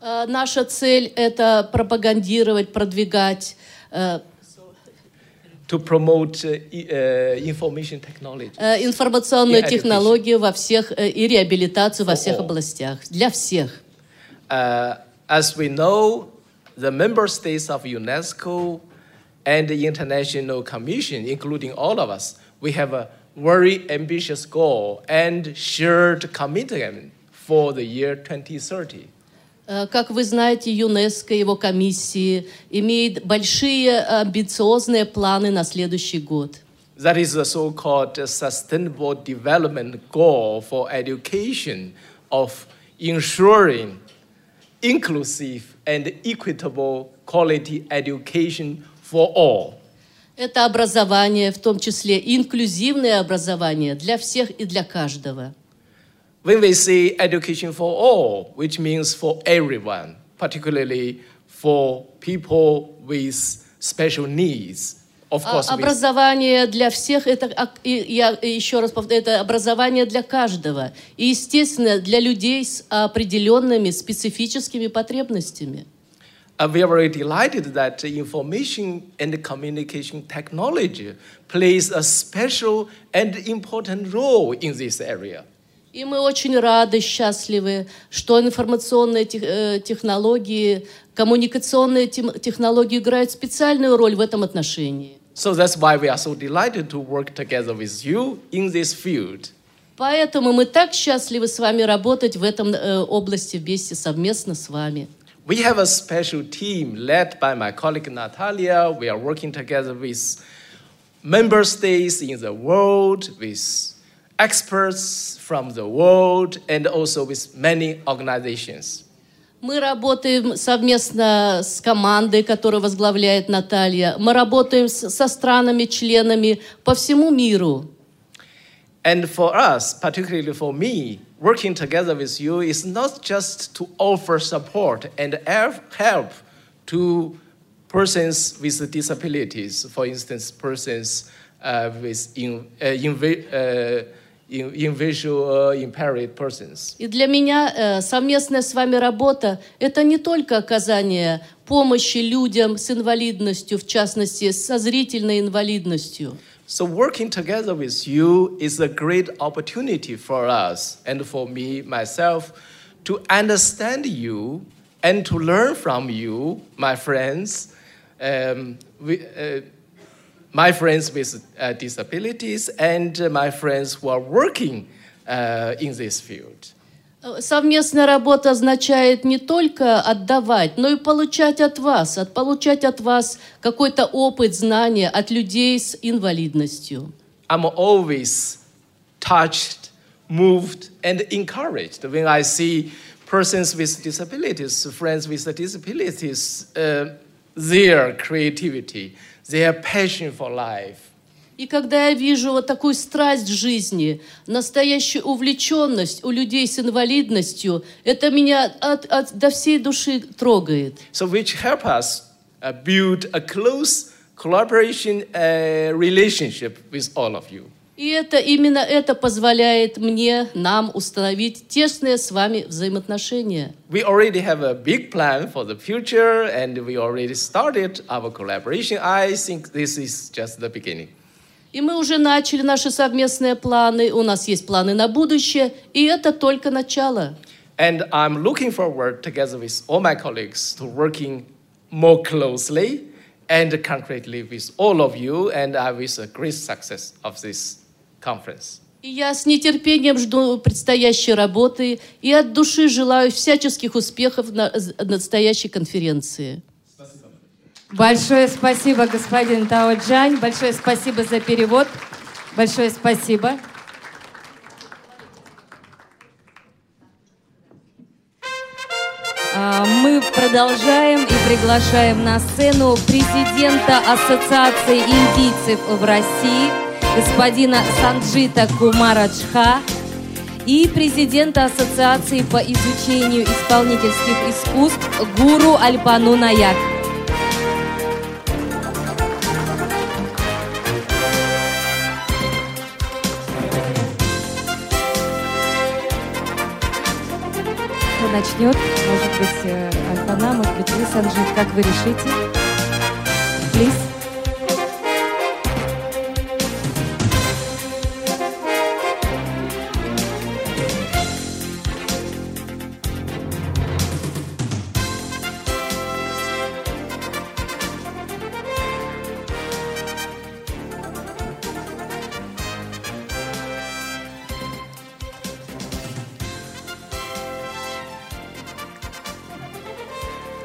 Э, Наша цель – это пропагандировать, продвигать э, to promote uh, i- uh, information technology. э, информационную И education. технологию во всех э, и реабилитацию во всех all. областях для всех. Uh, as we know, the member states of UNESCO and the International Commission, including all of us, we have a very ambitious goal and shared commitment for the year 2030. Э, Как вы знаете, ЮНЕСКО и его комиссии имеет большие амбициозные планы на следующий год. That is the so-called Sustainable Development Goal for education of ensuring inclusive and equitable quality education for all. Это образование, в том числе инклюзивное образование для всех и для каждого. When we say education for all, which means for everyone, particularly for people with special needs, of А course, образование для всех это а, я еще раз повторю, это образование для каждого и естественно для людей с определенными специфическими потребностями. Uh, we are very delighted that information and communication technology plays a special and important role in this area. И мы очень рады, счастливы, что информационные тех- э, технологии, коммуникационные тем- технологии играют специальную роль в этом отношении. So that's why we are so delighted to work together with you in this field. Поэтому мы так счастливы с вами работать в этом э, области вместе, совместно с вами. We have a special team led by my colleague Natalia. We are working together with member states in the world, with experts from the world, and also with many organizations. Мы работаем совместно с командой, которую возглавляет Наталья. Мы работаем с- со странами-членами по всему миру. And for us, particularly for me, working together with you is not just to offer support and help help to persons with disabilities, for instance, persons uh, with in, uh, invi- uh, in, in visual impaired persons. И для меня э, совместная с вами работа – это не только оказание помощи людям с инвалидностью, в частности, со зрительной инвалидностью. So working together with you is a great opportunity for us and for me myself to understand you and to learn from you, my friends, um, we, uh, my friends with uh, disabilities and uh, my friends who are working uh, in this field. Э, Совместная работа означает не только отдавать, но и получать от вас, от, получать от вас какой-то опыт, знания от людей с инвалидностью. I'm always touched, moved, and encouraged when I see persons with disabilities, friends with disabilities, uh, their creativity, their passion for life. И когда я вижу вот такую страсть жизни, настоящую увлеченность у людей с инвалидностью, это меня от, от- до всей души трогает. So, which help us uh, build a close collaboration uh, relationship with all of you. И это именно это позволяет мне, нам установить тесные с вами взаимоотношения. We already have a big plan for the future, and we already started our collaboration. I think this is just the beginning. И мы уже начали наши совместные планы, у нас есть планы на будущее, и это только начало. And I'm looking forward, together with all my colleagues, to working more closely and concretely with all of you, and I wish a great success of this conference. И я с нетерпением жду предстоящей работы и от души желаю всяческих успехов на на настоящей конференции. Большое спасибо, господин Тао Джань. Большое спасибо за перевод. Большое спасибо. А, Мы продолжаем и приглашаем на сцену президента Ассоциации индийцев в России, господина Санджита Кумараджха, и президента Ассоциации по изучению исполнительских искусств Гуру Альпану Наяк. Начнет? Может быть, э, Альпана, может быть, вы, как вы решите? Плиз.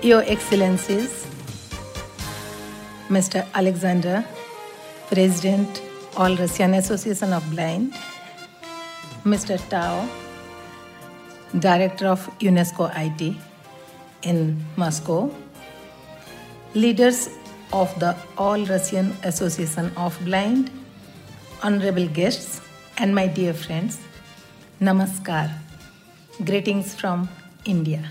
Your Excellencies, Mr. Alexander, President, All Russian Association of Blind, Mr. Tao, Director of UNESCO IT in Moscow, leaders of the All Russian Association of Blind, honorable guests, and my dear friends, Namaskar. Greetings from India.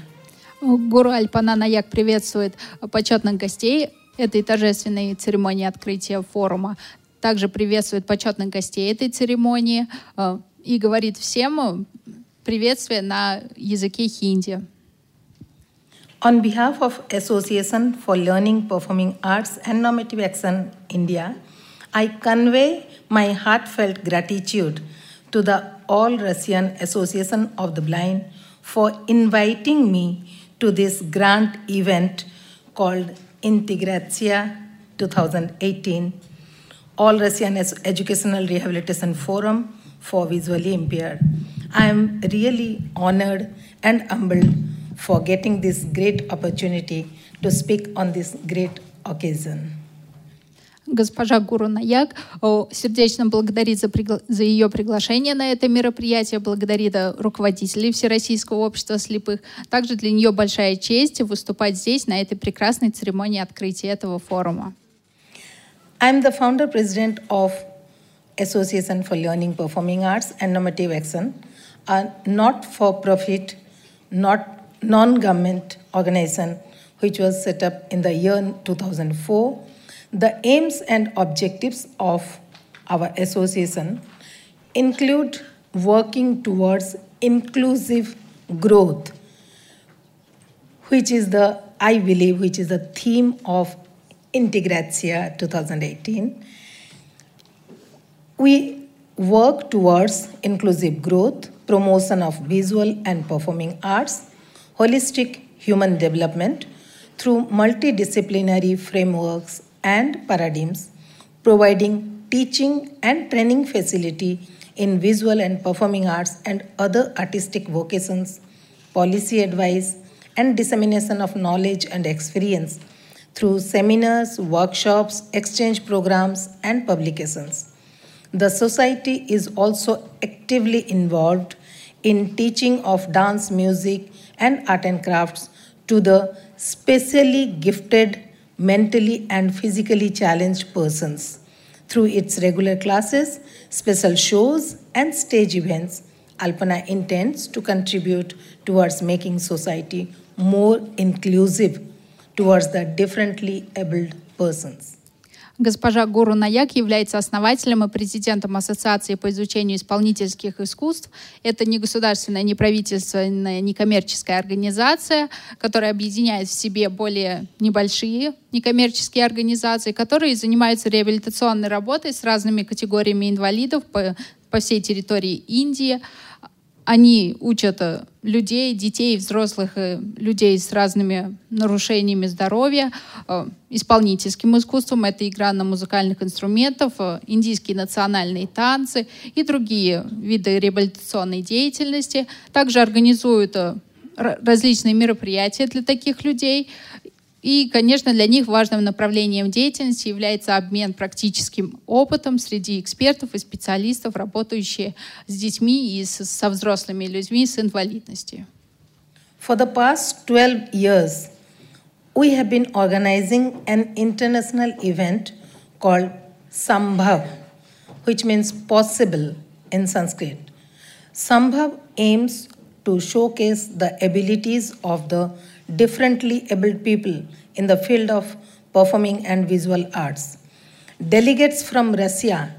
Гуру Альпана Наяк приветствует почетных гостей этой торжественной церемонии открытия форума. Также приветствует почетных гостей этой церемонии э, и говорит всем приветствие на языке хинди. On behalf of Association for Learning Performing Arts and Normative Action India, I convey my heartfelt gratitude to the All Russian Association of the Blind for inviting me to this grand event called Integratia 2018, All Russian Educational Rehabilitation Forum for Visually Impaired. I am really honored and humbled for getting this great opportunity to speak on this great occasion. Госпожа Гуру Наяк сердечно благодарит за, пригла... за ее приглашение на это мероприятие, благодарит руководителей Всероссийского общества слепых. Также для нее большая честь выступать здесь, на этой прекрасной церемонии открытия этого форума. I'm the founder president of Association for Learning Performing Arts and Normative Action, a not-for-profit, not non-government organization which was set up in the year 2004 the aims and objectives of our association include working towards inclusive growth, which is the, I believe, which is the theme of Integratia 2018. We work towards inclusive growth, promotion of visual and performing arts, holistic human development through multidisciplinary frameworks and paradigms, providing teaching and training facility in visual and performing arts and other artistic vocations, policy advice, and dissemination of knowledge and experience through seminars, workshops, exchange programs, and publications. The society is also actively involved in teaching of dance, music, and art and crafts to the specially gifted mentally and physically challenged persons. Through its regular classes, special shows, and stage events, Alpana intends to contribute towards making society more inclusive towards the differently abled persons. Госпожа Гуру Наяк является основателем и президентом Ассоциации по изучению исполнительских искусств. Это не государственная, не правительственная, не коммерческая организация, которая объединяет в себе более небольшие некоммерческие организации, которые занимаются реабилитационной работой с разными категориями инвалидов по, по всей территории Индии. Они учат э, людей, детей, взрослых э, людей с разными нарушениями здоровья, э, исполнительским искусством. Это игра на музыкальных инструментах, индийские национальные танцы и другие виды реабилитационной деятельности. Также организуют различные мероприятия для таких людей. И, конечно, для них важным направлением деятельности является обмен практическим опытом среди экспертов и специалистов, работающих с детьми и со взрослыми людьми с инвалидностью. For the past 12 years, we have been organizing an international event called Sambhav, which means possible in Sanskrit. Sambhav aims to showcase the abilities of the differently abled people in the field of performing and visual arts. Delegates from Russia,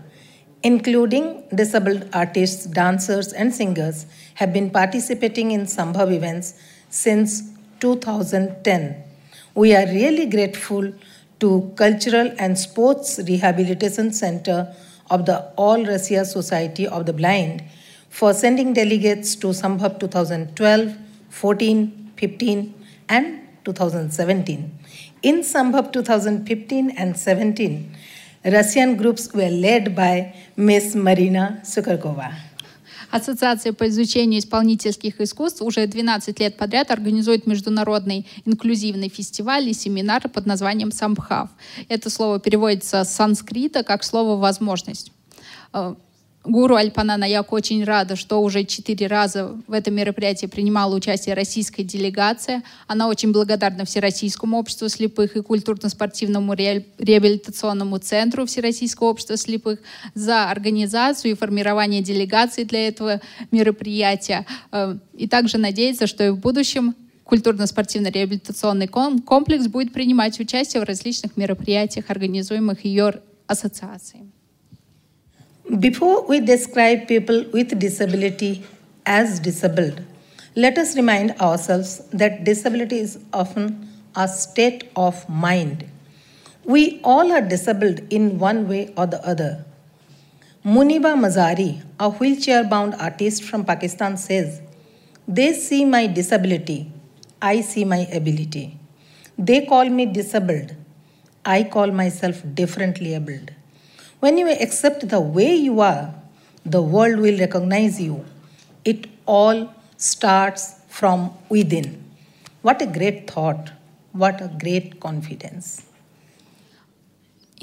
including disabled artists, dancers, and singers, have been participating in Sambhav events since 2010. We are really grateful to Cultural and Sports Rehabilitation Center of the All Russia Society of the Blind for sending delegates to Sambhav 2012, 14, 15, and 2017. In Sambhav 2015 and 17, Russian groups were led by Miss Marina Sukarkova. Ассоциация по изучению исполнительских искусств уже 12 лет подряд организует международный инклюзивный фестиваль и семинар под названием «Самбхав». Это слово переводится с санскрита как слово «возможность». Гуру Альпана Наяк очень рада, что уже четыре раза в этом мероприятии принимала участие российская делегация. Она очень благодарна Всероссийскому обществу слепых и культурно-спортивному реабилитационному центру Всероссийского общества слепых за организацию и формирование делегации для этого мероприятия. Э, и также надеется, что и в будущем культурно-спортивно-реабилитационный комплекс будет принимать участие в различных мероприятиях, организуемых ее ассоциацией. Before we describe people with disability as disabled, let us remind ourselves that disability is often a state of mind. We all are disabled in one way or the other. Muniba Mazari, a wheelchair bound artist from Pakistan, says, They see my disability, I see my ability. They call me disabled, I call myself differently abled. When you accept the way you are, the world will recognize you. It all starts from within. What a great thought. What a great confidence.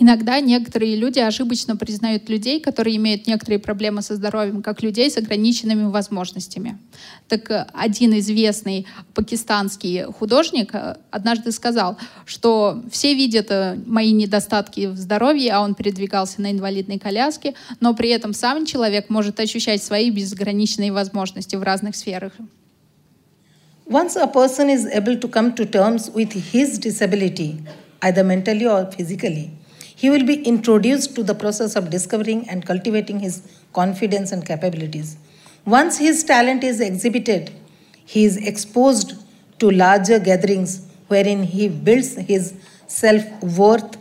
Иногда некоторые люди ошибочно признают людей, которые имеют некоторые проблемы со здоровьем, как людей с ограниченными возможностями. Так э, один известный пакистанский художник э, однажды сказал, что все видят э, мои недостатки в здоровье, а он передвигался на инвалидной коляске, но при этом сам человек может ощущать свои безграничные возможности в разных сферах. Once a person is able to come to terms with his disability, either mentally or physically, He will be introduced to the process of discovering and cultivating his confidence and capabilities. Once his talent is exhibited, he is exposed to larger gatherings wherein he builds his self worth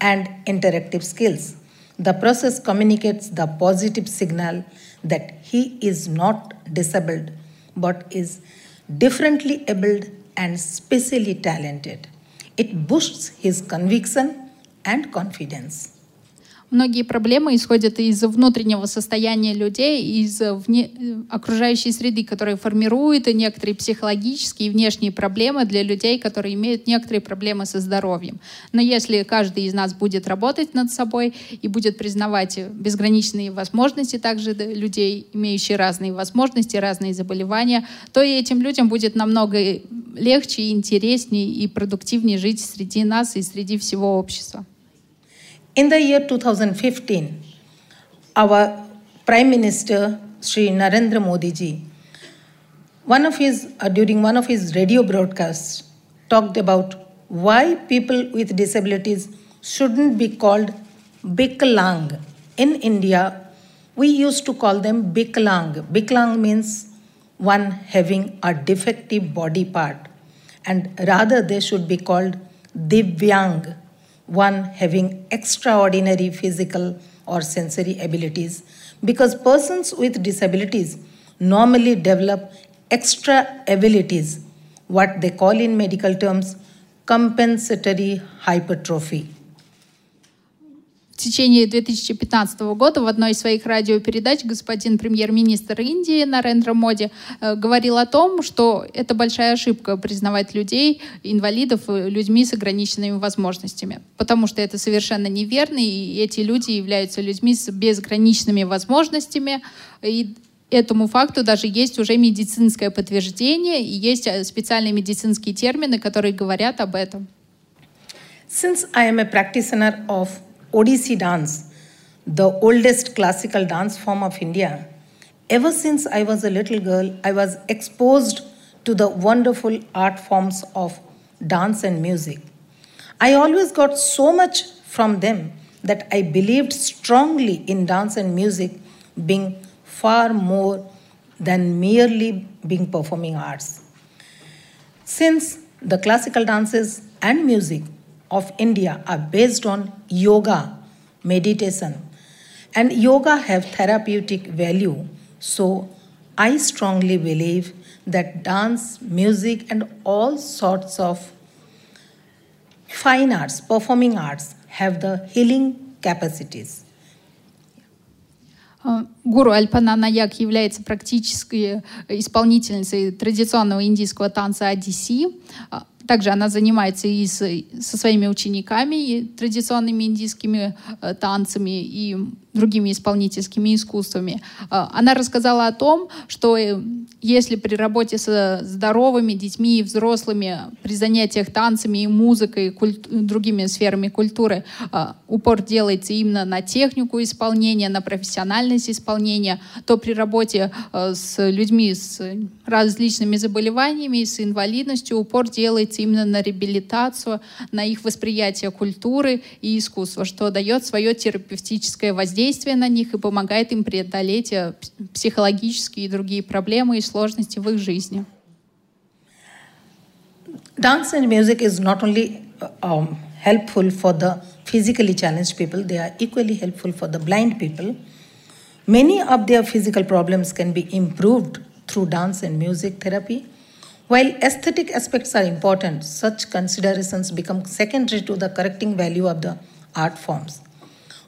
and interactive skills. The process communicates the positive signal that he is not disabled but is differently abled and specially talented. It boosts his conviction and confidence. Многие проблемы исходят из внутреннего состояния людей, из вне... окружающей среды, которая формирует некоторые психологические и внешние проблемы для людей, которые имеют некоторые проблемы со здоровьем. Но если каждый из нас будет работать над собой и будет признавать безграничные возможности также людей, имеющие разные возможности, разные заболевания, то и этим людям будет намного легче, интереснее и продуктивнее жить среди нас и среди всего общества. In the year 2015, our Prime Minister Sri Narendra Modi ji, one of his uh, during one of his radio broadcasts, talked about why people with disabilities shouldn't be called Biklang. In India, we used to call them Biklang. Biklang means one having a defective body part, and rather they should be called Divyang one having extraordinary physical or sensory abilities because persons with disabilities normally develop extra abilities, what they call in medical terms compensatory hypertrophy. В течение 2015 года в одной из своих радиопередач господин премьер-министр Индии Нарендра Моди э, говорил о том, что это большая ошибка признавать людей, инвалидов, э, людьми с ограниченными возможностями, потому что это совершенно неверно, и эти люди являются людьми с безграничными возможностями, и этому факту даже есть уже медицинское подтверждение, и есть э, специальные медицинские термины, которые говорят об этом. Since I am a practitioner of Odissi dance, the oldest classical dance form of India, ever since I was a little girl, I was exposed to the wonderful art forms of dance and music. I always got so much from them that I believed strongly in dance and music being far more than merely being performing arts. Since the classical dances and music of India are based on yoga, meditation, and yoga have therapeutic value. So I strongly believe that dance, music, and all sorts of fine arts, performing arts, have the healing capacities. Гуру Альпана Наяк является практической исполнительницей традиционного индийского танца Одисси. Также она занимается и со своими учениками и традиционными индийскими э, танцами. И другими исполнительскими искусствами. А, она рассказала о том, что э, если при работе со здоровыми детьми и взрослыми, при занятиях танцами и музыкой, культ, другими сферами культуры, а, упор делается именно на технику исполнения, на профессиональность исполнения, то при работе а, с людьми с различными заболеваниями, с инвалидностью упор делается именно на реабилитацию, на их восприятие культуры и искусства, что дает свое терапевтическое воздействие на них и помогает им преодолеть э, психологические и другие проблемы и сложности в их жизни. Dance and music is not only um, helpful for the physically challenged people, they are equally helpful for the blind people. Many of their physical problems can be improved through dance and music therapy. While aesthetic aspects are important, such considerations become secondary to the correcting value of the art forms.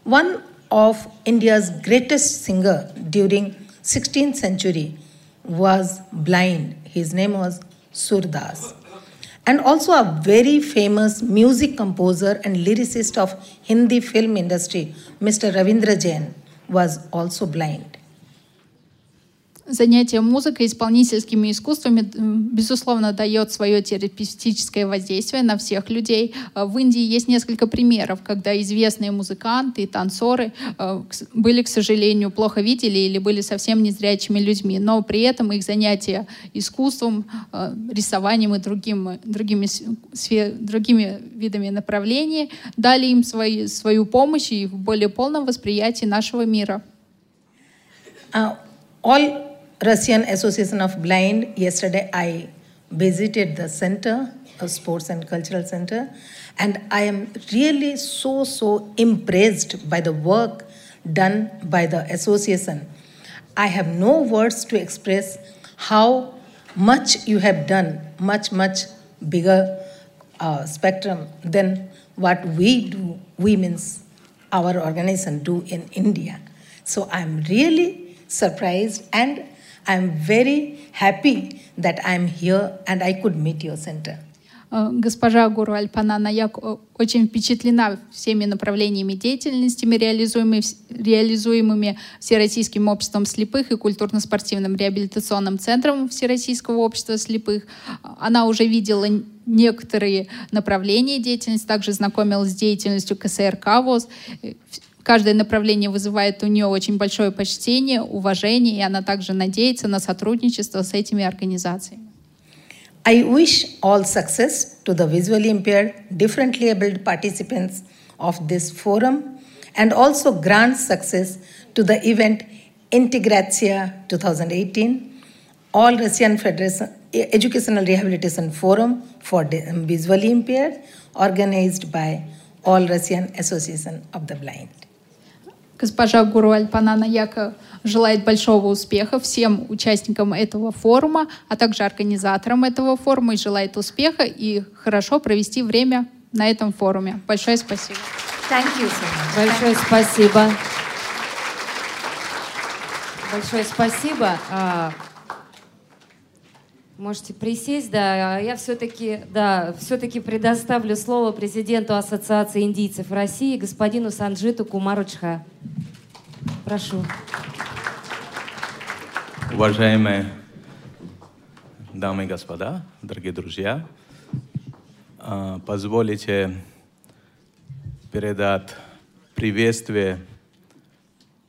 One of India's greatest singer during 16th century was blind. His name was Surdas. And also a very famous music composer and lyricist of Hindi film industry, Mr. Ravindra Jain, was also blind. Занятие музыкой, исполнительскими искусствами, безусловно, дает свое терапевтическое воздействие на всех людей. Э, в Индии есть несколько примеров, когда известные музыканты и танцоры э, были, к сожалению, плохо видели или были совсем незрячими людьми, но при этом их занятия искусством, э, рисованием и другим, другими, другими видами направлений дали им свои, свою помощь и в более полном восприятии нашего мира. All Russian Association of Blind, yesterday I visited the center, a sports and cultural center, and I am really so, so impressed by the work done by the association. I have no words to express how much you have done, much, much bigger uh, spectrum than what we do, we means our organization do in India. So I'm really surprised and I'm very happy that I'm here and I could meet your center. Э, госпожа Гуру Альпанана, я очень впечатлена всеми направлениями деятельности, реализуемыми, реализуемыми Всероссийским обществом слепых и культурно-спортивным реабилитационным центром Всероссийского общества слепых. Она уже видела некоторые направления деятельности, также знакомилась с деятельностью КСРК ВОЗ. Каждое направление вызывает у нее очень большое почтение, уважение, и она также надеется на сотрудничество с этими организациями. I wish all success to the visually impaired, differently abled participants of this forum and also grant success to the event Integratia 2018, All Russian Federation Educational Rehabilitation Forum for Visually Impaired, organized by All Russian Association of the Blind. Госпожа Гуру Альпанана Яка желает большого успеха всем участникам этого форума, а также организаторам этого форума и желает успеха и хорошо провести время на этом форуме. Большое спасибо. Thank you so much. Большое спасибо. Большое спасибо. Можете присесть, да. Я все-таки, да, все-таки предоставлю слово президенту Ассоциации индийцев России, господину Санджиту Кумаручха. Прошу. Уважаемые дамы и господа, дорогие друзья, а, позволите передать приветствие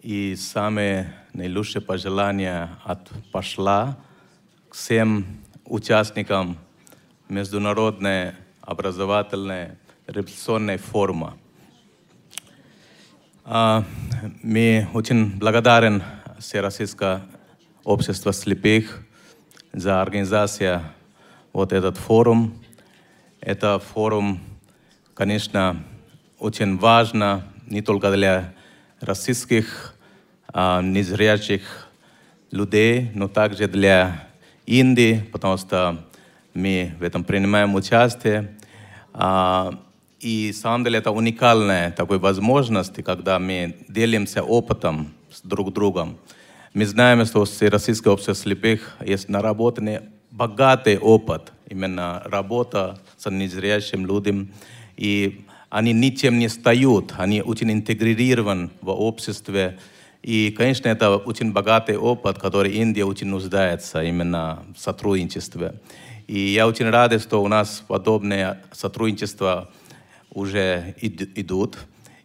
и самые наилучшие пожелания от пошла всем участникам Международной образовательной революционной форума. Мы очень благодарен Всероссийское общество слепых за организацию вот этот форум. Это форум, конечно, очень важно не только для российских а, незрячих людей, но также для Индии, потому что мы в этом принимаем участие. А, и, на самом деле, это уникальная такой возможность, когда мы делимся опытом с друг другом. Мы знаем, что в Российское общество слепых есть наработанный богатый опыт, именно работа с незрячим людям. И они ничем не стают, они очень интегрированы в обществе. И, конечно, это очень богатый опыт, который Индия очень нуждается именно в сотрудничестве. И я очень рад, что у нас подобное сотрудничество уже идут.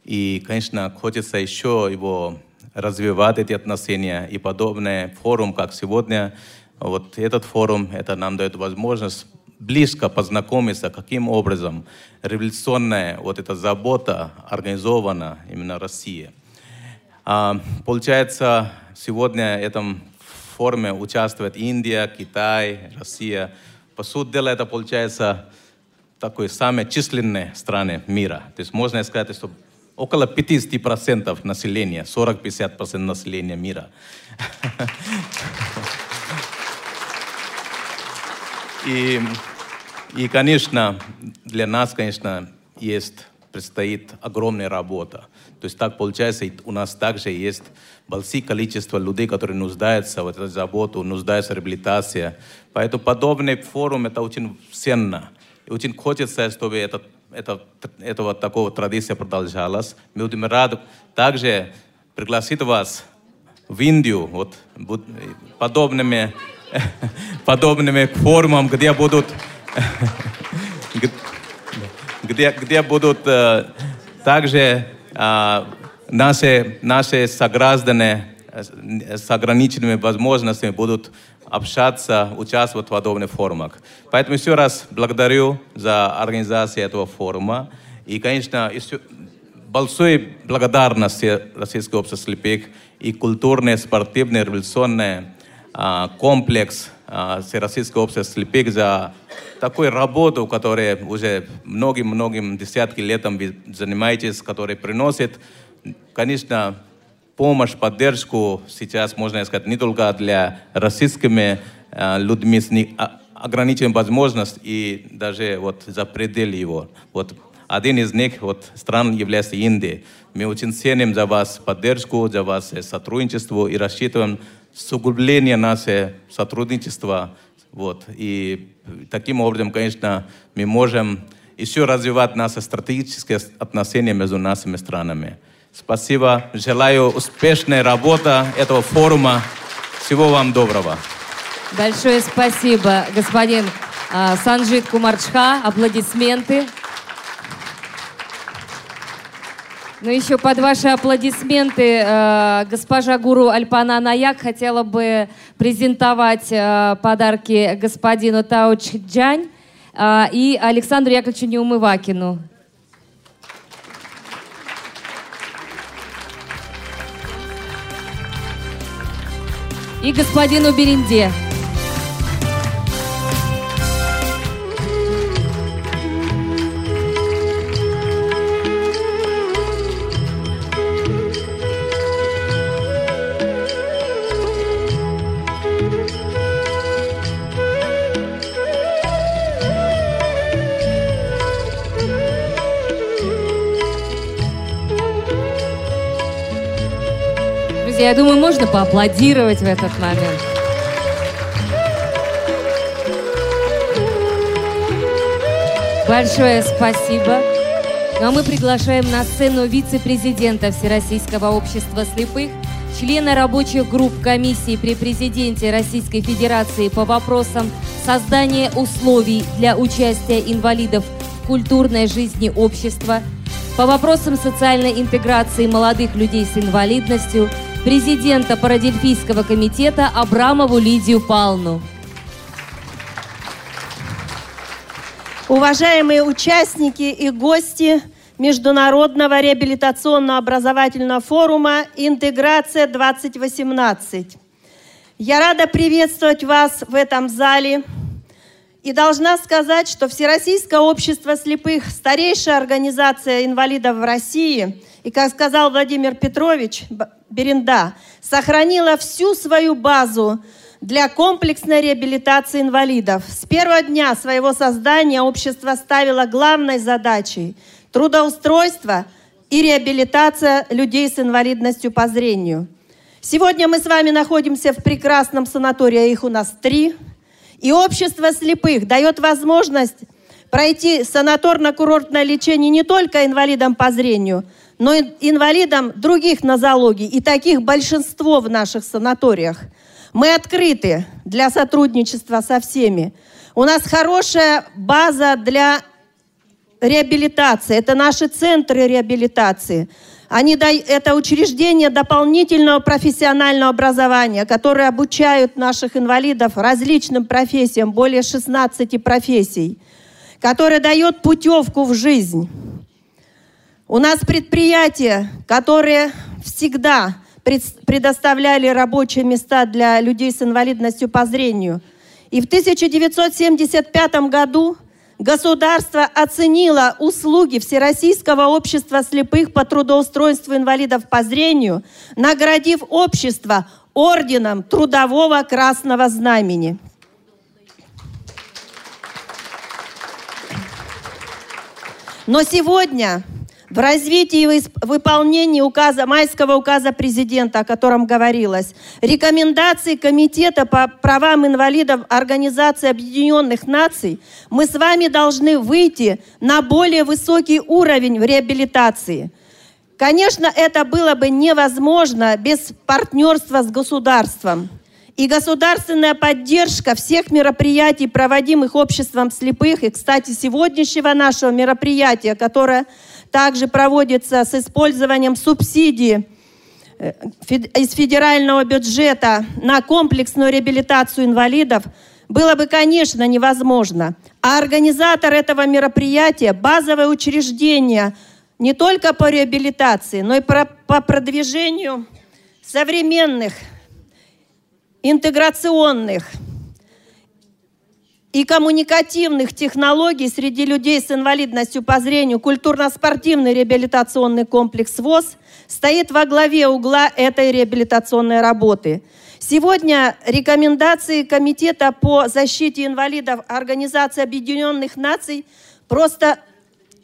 И, конечно, хочется еще его развивать, эти отношения. И подобный форум, как сегодня, вот этот форум, это нам дает возможность близко познакомиться, каким образом революционная вот эта забота организована именно Россия. А, получается, сегодня в этом форуме участвует Индия, Китай, Россия. По сути дела, это получается такой самые численные страны мира. То есть можно сказать, что около 50% населения, 40-50% населения мира. И, и, конечно, для нас, конечно, есть, предстоит огромная работа. То есть так получается, у нас также есть большое количество людей, которые нуждаются в этой заботе, нуждаются в реабилитации. Поэтому подобный форум – это очень ценно. И очень хочется, чтобы этот, это, этого такого традиция продолжалась. Мы будем рады также пригласить вас в Индию вот, подобными подобными форумам, где будут, где, где будут также наши, наши сограждане с ограниченными возможностями будут общаться, участвовать в подобных форумах. Поэтому еще раз благодарю за организацию этого форума. И, конечно, большой благодарности Российской общества слепых и культурные, спортивные, революционные а, комплекс а, Всероссийского общества слепых за такую работу, которая уже многим-многим десятки лет вы занимаетесь, которая приносит, конечно, помощь, поддержку сейчас, можно сказать, не только для российскими а, людьми с ограниченной возможностью и даже вот за пределы его. Вот один из них, вот, стран является Индия. Мы очень ценим за вас поддержку, за вас сотрудничество и рассчитываем сугубление нашего сотрудничества. Вот. И таким образом, конечно, мы можем еще развивать наши стратегические отношения между нашими странами. Спасибо. Желаю успешной работы этого форума. Всего вам доброго. Большое спасибо, господин а, Санджит Кумарчха. Аплодисменты. Ну, еще под ваши аплодисменты э, госпожа Гуру Альпана Наяк хотела бы презентовать э, подарки господину Тауч Джань э, и Александру Яковлевичу Неумывакину. И господину Беренде. Я думаю, можно поаплодировать в этот момент. Большое спасибо. Ну а мы приглашаем на сцену вице-президента Всероссийского общества слепых, члена рабочих групп комиссии при президенте Российской Федерации по вопросам создания условий для участия инвалидов в культурной жизни общества, по вопросам социальной интеграции молодых людей с инвалидностью – президента Парадельфийского комитета Абрамову Лидию Палну. Уважаемые участники и гости Международного реабилитационно-образовательного форума «Интеграция-2018». Я рада приветствовать вас в этом зале и должна сказать, что Всероссийское общество слепых – старейшая организация инвалидов в России – и, как сказал Владимир Петрович Беренда, сохранила всю свою базу для комплексной реабилитации инвалидов. С первого дня своего создания общество ставило главной задачей трудоустройство и реабилитация людей с инвалидностью по зрению. Сегодня мы с вами находимся в прекрасном санатории, а их у нас три. И общество слепых дает возможность пройти санаторно-курортное лечение не только инвалидам по зрению, но инвалидам других нозологий. И таких большинство в наших санаториях. Мы открыты для сотрудничества со всеми. У нас хорошая база для реабилитации. Это наши центры реабилитации. Они, это учреждения дополнительного профессионального образования, которые обучают наших инвалидов различным профессиям, более 16 профессий, которые дают путевку в жизнь. У нас предприятия, которые всегда предоставляли рабочие места для людей с инвалидностью по зрению. И в 1975 году государство оценило услуги Всероссийского общества слепых по трудоустройству инвалидов по зрению, наградив общество орденом Трудового Красного Знамени. Но сегодня в развитии и выполнении указа, майского указа президента, о котором говорилось, рекомендации Комитета по правам инвалидов Организации Объединенных Наций, мы с вами должны выйти на более высокий уровень в реабилитации. Конечно, это было бы невозможно без партнерства с государством. И государственная поддержка всех мероприятий, проводимых обществом слепых, и, кстати, сегодняшнего нашего мероприятия, которое также проводится с использованием субсидий э, из федерального бюджета на комплексную реабилитацию инвалидов, было бы, конечно, невозможно. А организатор этого мероприятия – базовое учреждение не только по реабилитации, но и по продвижению современных, интеграционных – и коммуникативных технологий среди людей с инвалидностью по зрению культурно-спортивный реабилитационный комплекс ВОЗ стоит во главе угла этой реабилитационной работы. Сегодня рекомендации Комитета по защите инвалидов Организации Объединенных Наций просто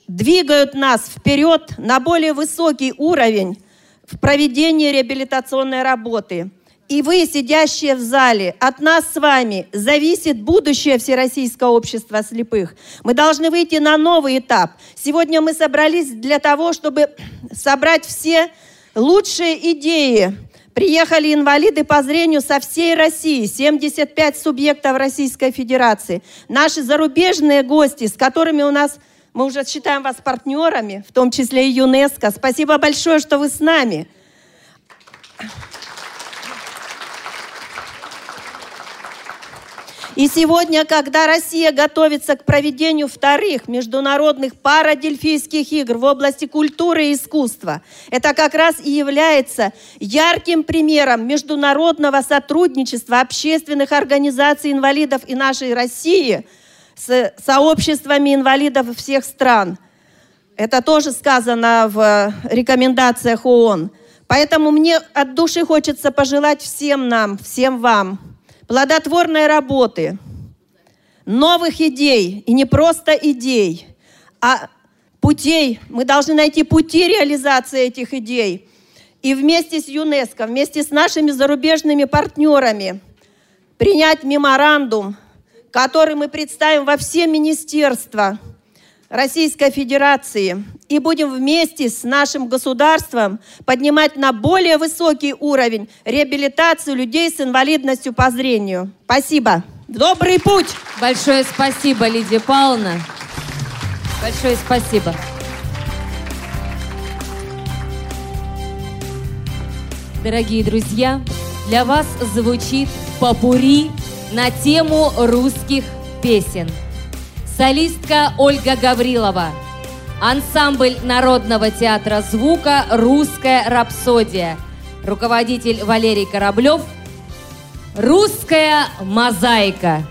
двигают нас вперед на более высокий уровень в проведении реабилитационной работы – и вы, сидящие в зале, от нас с вами зависит будущее Всероссийского общества слепых. Мы должны выйти на новый этап. Сегодня мы собрались для того, чтобы собрать все лучшие идеи. Приехали инвалиды по зрению со всей России, 75 субъектов Российской Федерации. Наши зарубежные гости, с которыми у нас, мы уже считаем вас партнерами, в том числе и ЮНЕСКО. Спасибо большое, что вы с нами. И сегодня, когда Россия готовится к проведению вторых международных парадельфийских игр в области культуры и искусства, это как раз и является ярким примером международного сотрудничества общественных организаций инвалидов и нашей России с сообществами инвалидов всех стран. Это тоже сказано в рекомендациях ООН. Поэтому мне от души хочется пожелать всем нам, всем вам – плодотворной работы, новых идей, и не просто идей, а путей. Мы должны найти пути реализации этих идей. И вместе с ЮНЕСКО, вместе с нашими зарубежными партнерами принять меморандум, который мы представим во все министерства – Российской Федерации и будем вместе с нашим государством поднимать на более высокий уровень реабилитацию людей с инвалидностью по зрению. Спасибо. Добрый путь! Большое спасибо, Лидия Павловна. Большое спасибо. Дорогие друзья, для вас звучит попури на тему русских песен – солистка Ольга Гаврилова, ансамбль Народного театра звука «Русская рапсодия», руководитель Валерий Кораблев, «Русская мозаика».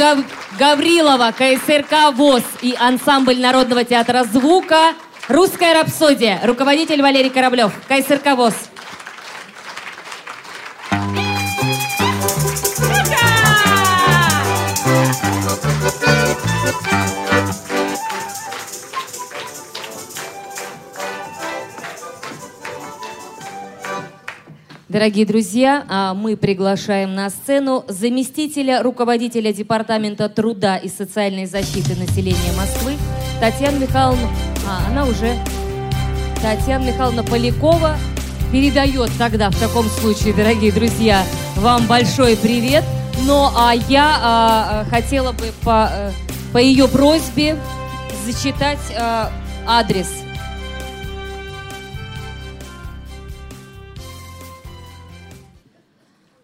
Гав... Гаврилова, КСРК ВОЗ и ансамбль Народного театра звука «Русская рапсодия». Руководитель Валерий Кораблев, КСРК ВОЗ. Дорогие друзья, а, мы приглашаем на сцену заместителя руководителя Департамента труда и социальной защиты населения Москвы Татьяну Михайловну. А, она уже... Татьяна Михайловна Полякова передает тогда, в таком случае, дорогие друзья, вам большой привет. Но а я а, а, хотела бы по, э, по ее просьбе зачитать а, адрес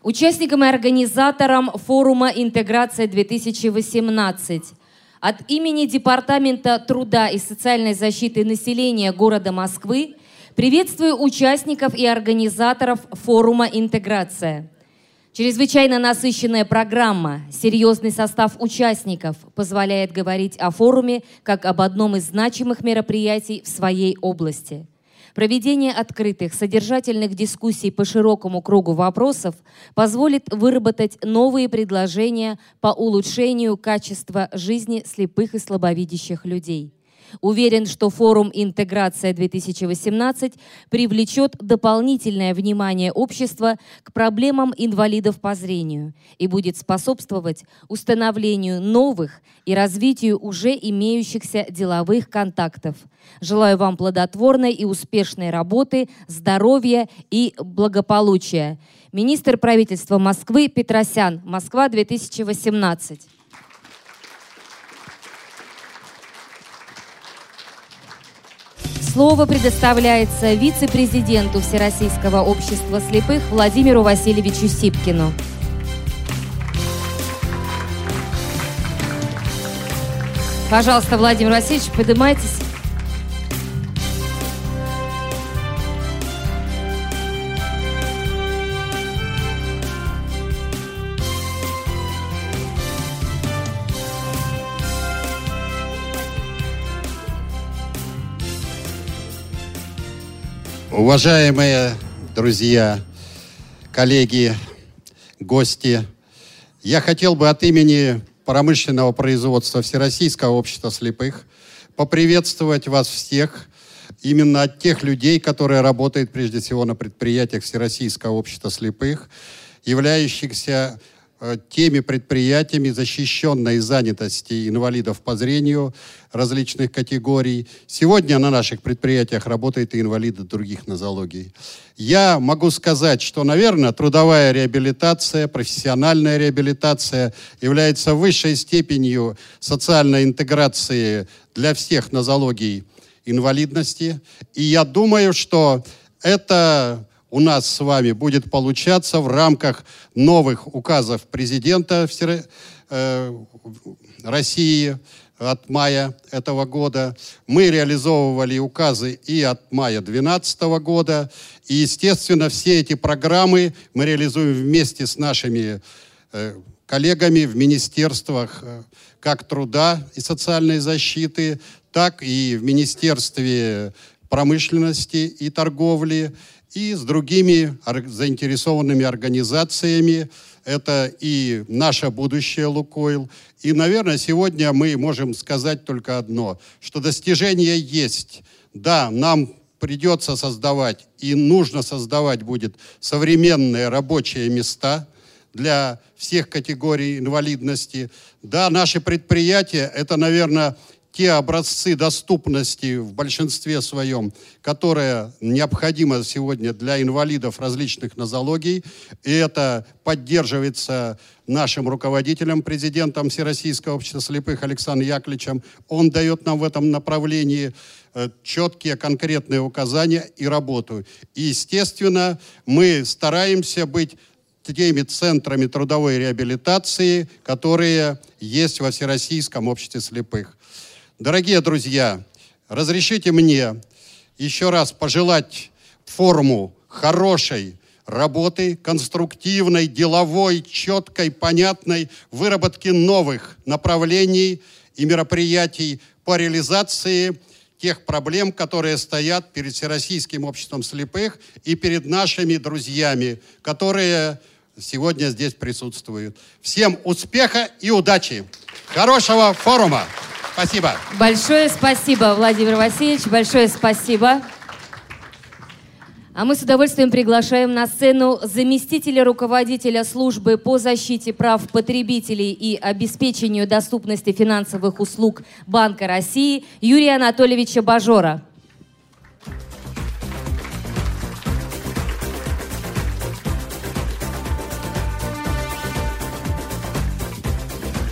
Участникам и организаторам форума «Интеграция-2018» от имени Департамента труда и социальной защиты населения города Москвы приветствую участников и организаторов форума «Интеграция». Чрезвычайно насыщенная программа, серьезный состав участников позволяет говорить о форуме как об одном из значимых мероприятий в своей области – Проведение открытых, содержательных дискуссий по широкому кругу вопросов позволит выработать новые предложения по улучшению качества жизни слепых и слабовидящих людей. Уверен, что форум «Интеграция-2018» привлечет дополнительное внимание общества к проблемам инвалидов по зрению и будет способствовать установлению новых и развитию уже имеющихся деловых контактов. Желаю вам плодотворной и успешной работы, здоровья и благополучия. Министр правительства Москвы Петросян. Москва 2018. Слово предоставляется вице-президенту Всероссийского общества слепых Владимиру Васильевичу Сипкину. Пожалуйста, Владимир Васильевич, поднимайтесь. Уважаемые друзья, коллеги, гости, я хотел бы от имени промышленного производства Всероссийского общества слепых поприветствовать вас всех, именно от тех людей, которые работают прежде всего на предприятиях Всероссийского общества слепых, являющихся теми предприятиями защищенной занятости инвалидов по зрению различных категорий. Сегодня на наших предприятиях работают и инвалиды других нозологий. Я могу сказать, что, наверное, трудовая реабилитация, профессиональная реабилитация является высшей степенью социальной интеграции для всех нозологий инвалидности. И я думаю, что это у нас с вами будет получаться в рамках новых указов президента э, России от мая этого года. Мы реализовывали указы и от мая 2012 года. И, естественно, все эти программы мы реализуем вместе с нашими э, коллегами в министерствах э, как труда и социальной защиты, так и в Министерстве промышленности и торговли, и с другими заинтересованными организациями. Это и наше будущее «Лукойл». И, наверное, сегодня мы можем сказать только одно, что достижения есть. Да, нам придется создавать и нужно создавать будет современные рабочие места для всех категорий инвалидности. Да, наши предприятия – это, наверное, те образцы доступности в большинстве своем, которые необходимы сегодня для инвалидов различных нозологий. И это поддерживается нашим руководителем, президентом Всероссийского общества слепых Александром Яковлевичем. Он дает нам в этом направлении э, четкие, конкретные указания и работу. И, естественно, мы стараемся быть теми центрами трудовой реабилитации, которые есть во Всероссийском обществе слепых. Дорогие друзья, разрешите мне еще раз пожелать форуму хорошей работы, конструктивной, деловой, четкой, понятной, выработки новых направлений и мероприятий по реализации тех проблем, которые стоят перед Всероссийским обществом слепых и перед нашими друзьями, которые сегодня здесь присутствуют. Всем успеха и удачи! Хорошего форума! Спасибо. Большое спасибо, Владимир Васильевич, большое спасибо. А мы с удовольствием приглашаем на сцену заместителя руководителя службы по защите прав потребителей и обеспечению доступности финансовых услуг Банка России Юрия Анатольевича Бажора.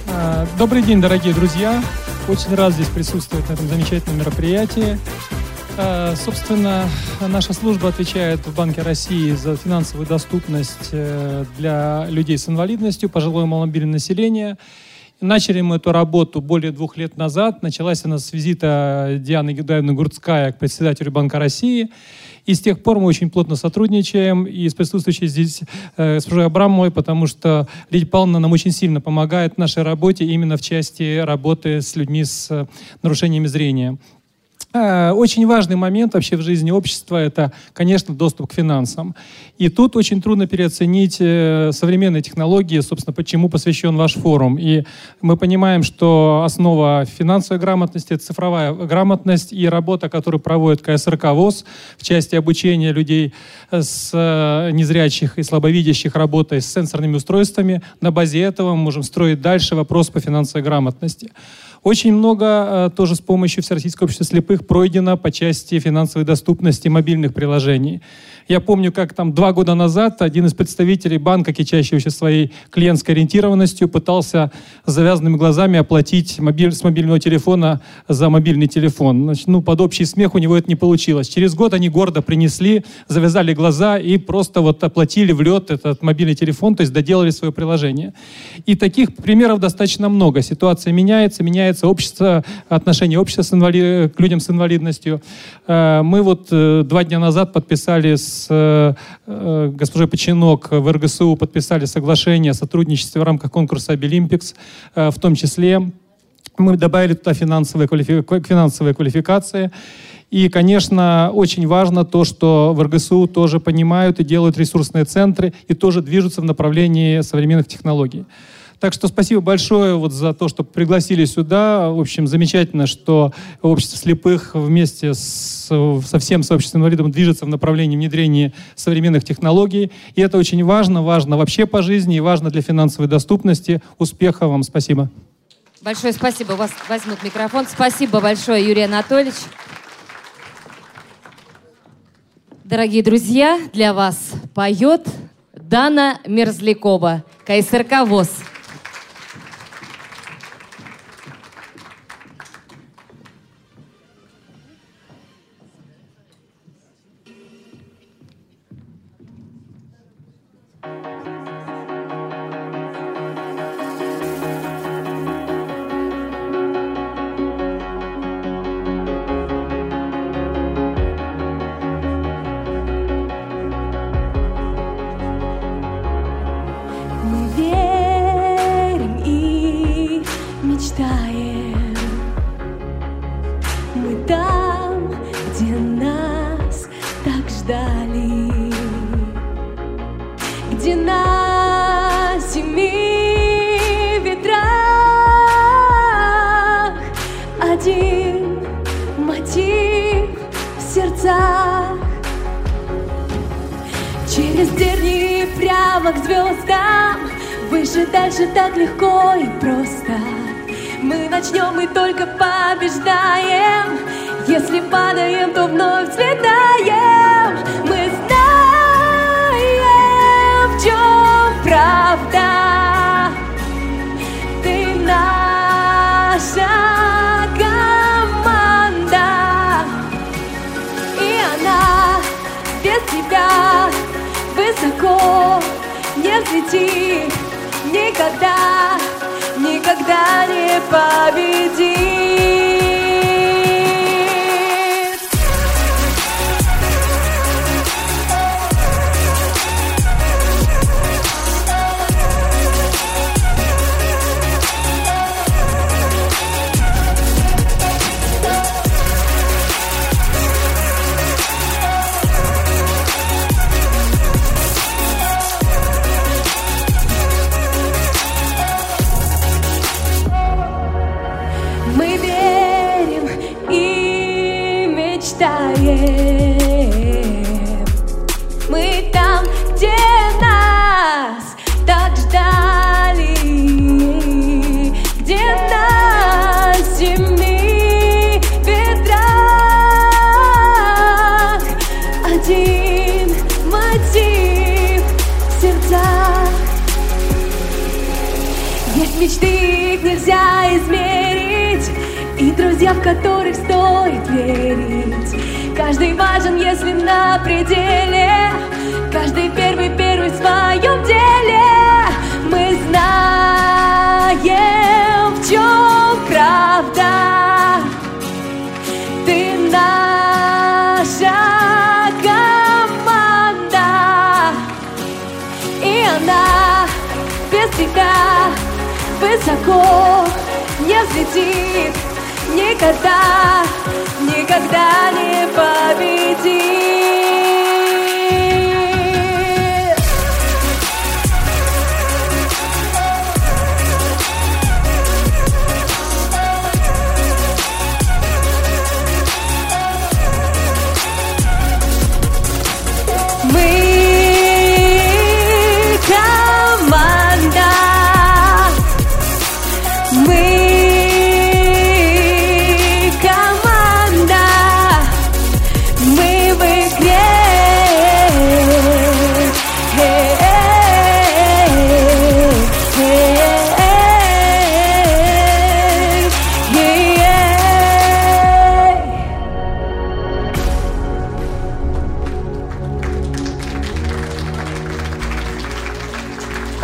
А, Добрый день, дорогие друзья. Очень рад здесь присутствовать на этом замечательном мероприятии. Э, Собственно, наша служба отвечает в Банке России за финансовую доступность э, для людей с инвалидностью, пожилое и маломобильное население. Начали мы эту работу более двух лет назад. Началась она с визита Дианы Гедаевны Гурцкая к председателю Банка России. И с тех пор мы очень плотно сотрудничаем и с присутствующей здесь э, госпожой Абрамовой, потому что Лидия Павловна нам очень сильно помогает в нашей работе именно в части работы с людьми с э, нарушениями зрения. Э, Очень важный момент вообще в жизни общества – это, конечно, доступ к финансам. И тут очень трудно переоценить э, современные технологии, собственно, почему посвящен ваш форум. И мы понимаем, что основа финансовой грамотности – это цифровая грамотность и работа, которую проводит КСРК ВОЗ в части обучения людей с э, незрячих и слабовидящих работой с сенсорными устройствами. На базе этого мы можем строить дальше вопрос по финансовой грамотности. Очень много э, тоже с помощью Всероссийского общества слепых пройдено по части финансовой доступности мобильных приложений. Я помню, как там два года назад один из представителей банка, кичащегося своей клиентской ориентированностью, пытался с завязанными глазами оплатить мобиль, с мобильного телефона за мобильный телефон. Значит, ну, под общий смех у него это не получилось. Через год они гордо принесли, завязали глаза и просто вот оплатили в лед этот мобильный телефон, то есть доделали свое приложение. И таких примеров достаточно много. Ситуация меняется, меняется общество, отношение общества с инвали- к людям с инвалидностью. Э, Мы вот э, два дня назад подписали с э, э, госпожой Починок в РГСУ подписали соглашение о сотрудничестве в рамках конкурса Обилимпикс, э, в том числе мы добавили туда финансовые, квалифи- финансовые квалификации. И, конечно, очень важно то, что в РГСУ тоже понимают и делают ресурсные центры, и тоже движутся в направлении современных технологий. Так что спасибо большое вот за то, что пригласили сюда. В общем, замечательно, что общество слепых вместе с, со всем сообществом инвалидов движется в направлении внедрения современных технологий. И это очень важно, важно вообще по жизни и важно для финансовой доступности. Успеха вам, спасибо. Большое спасибо. Вас возьмут микрофон. Спасибо большое, Юрий Анатольевич. Дорогие друзья, для вас поет Дана Мерзлякова, КСРК ВОЗ. победит Никогда, никогда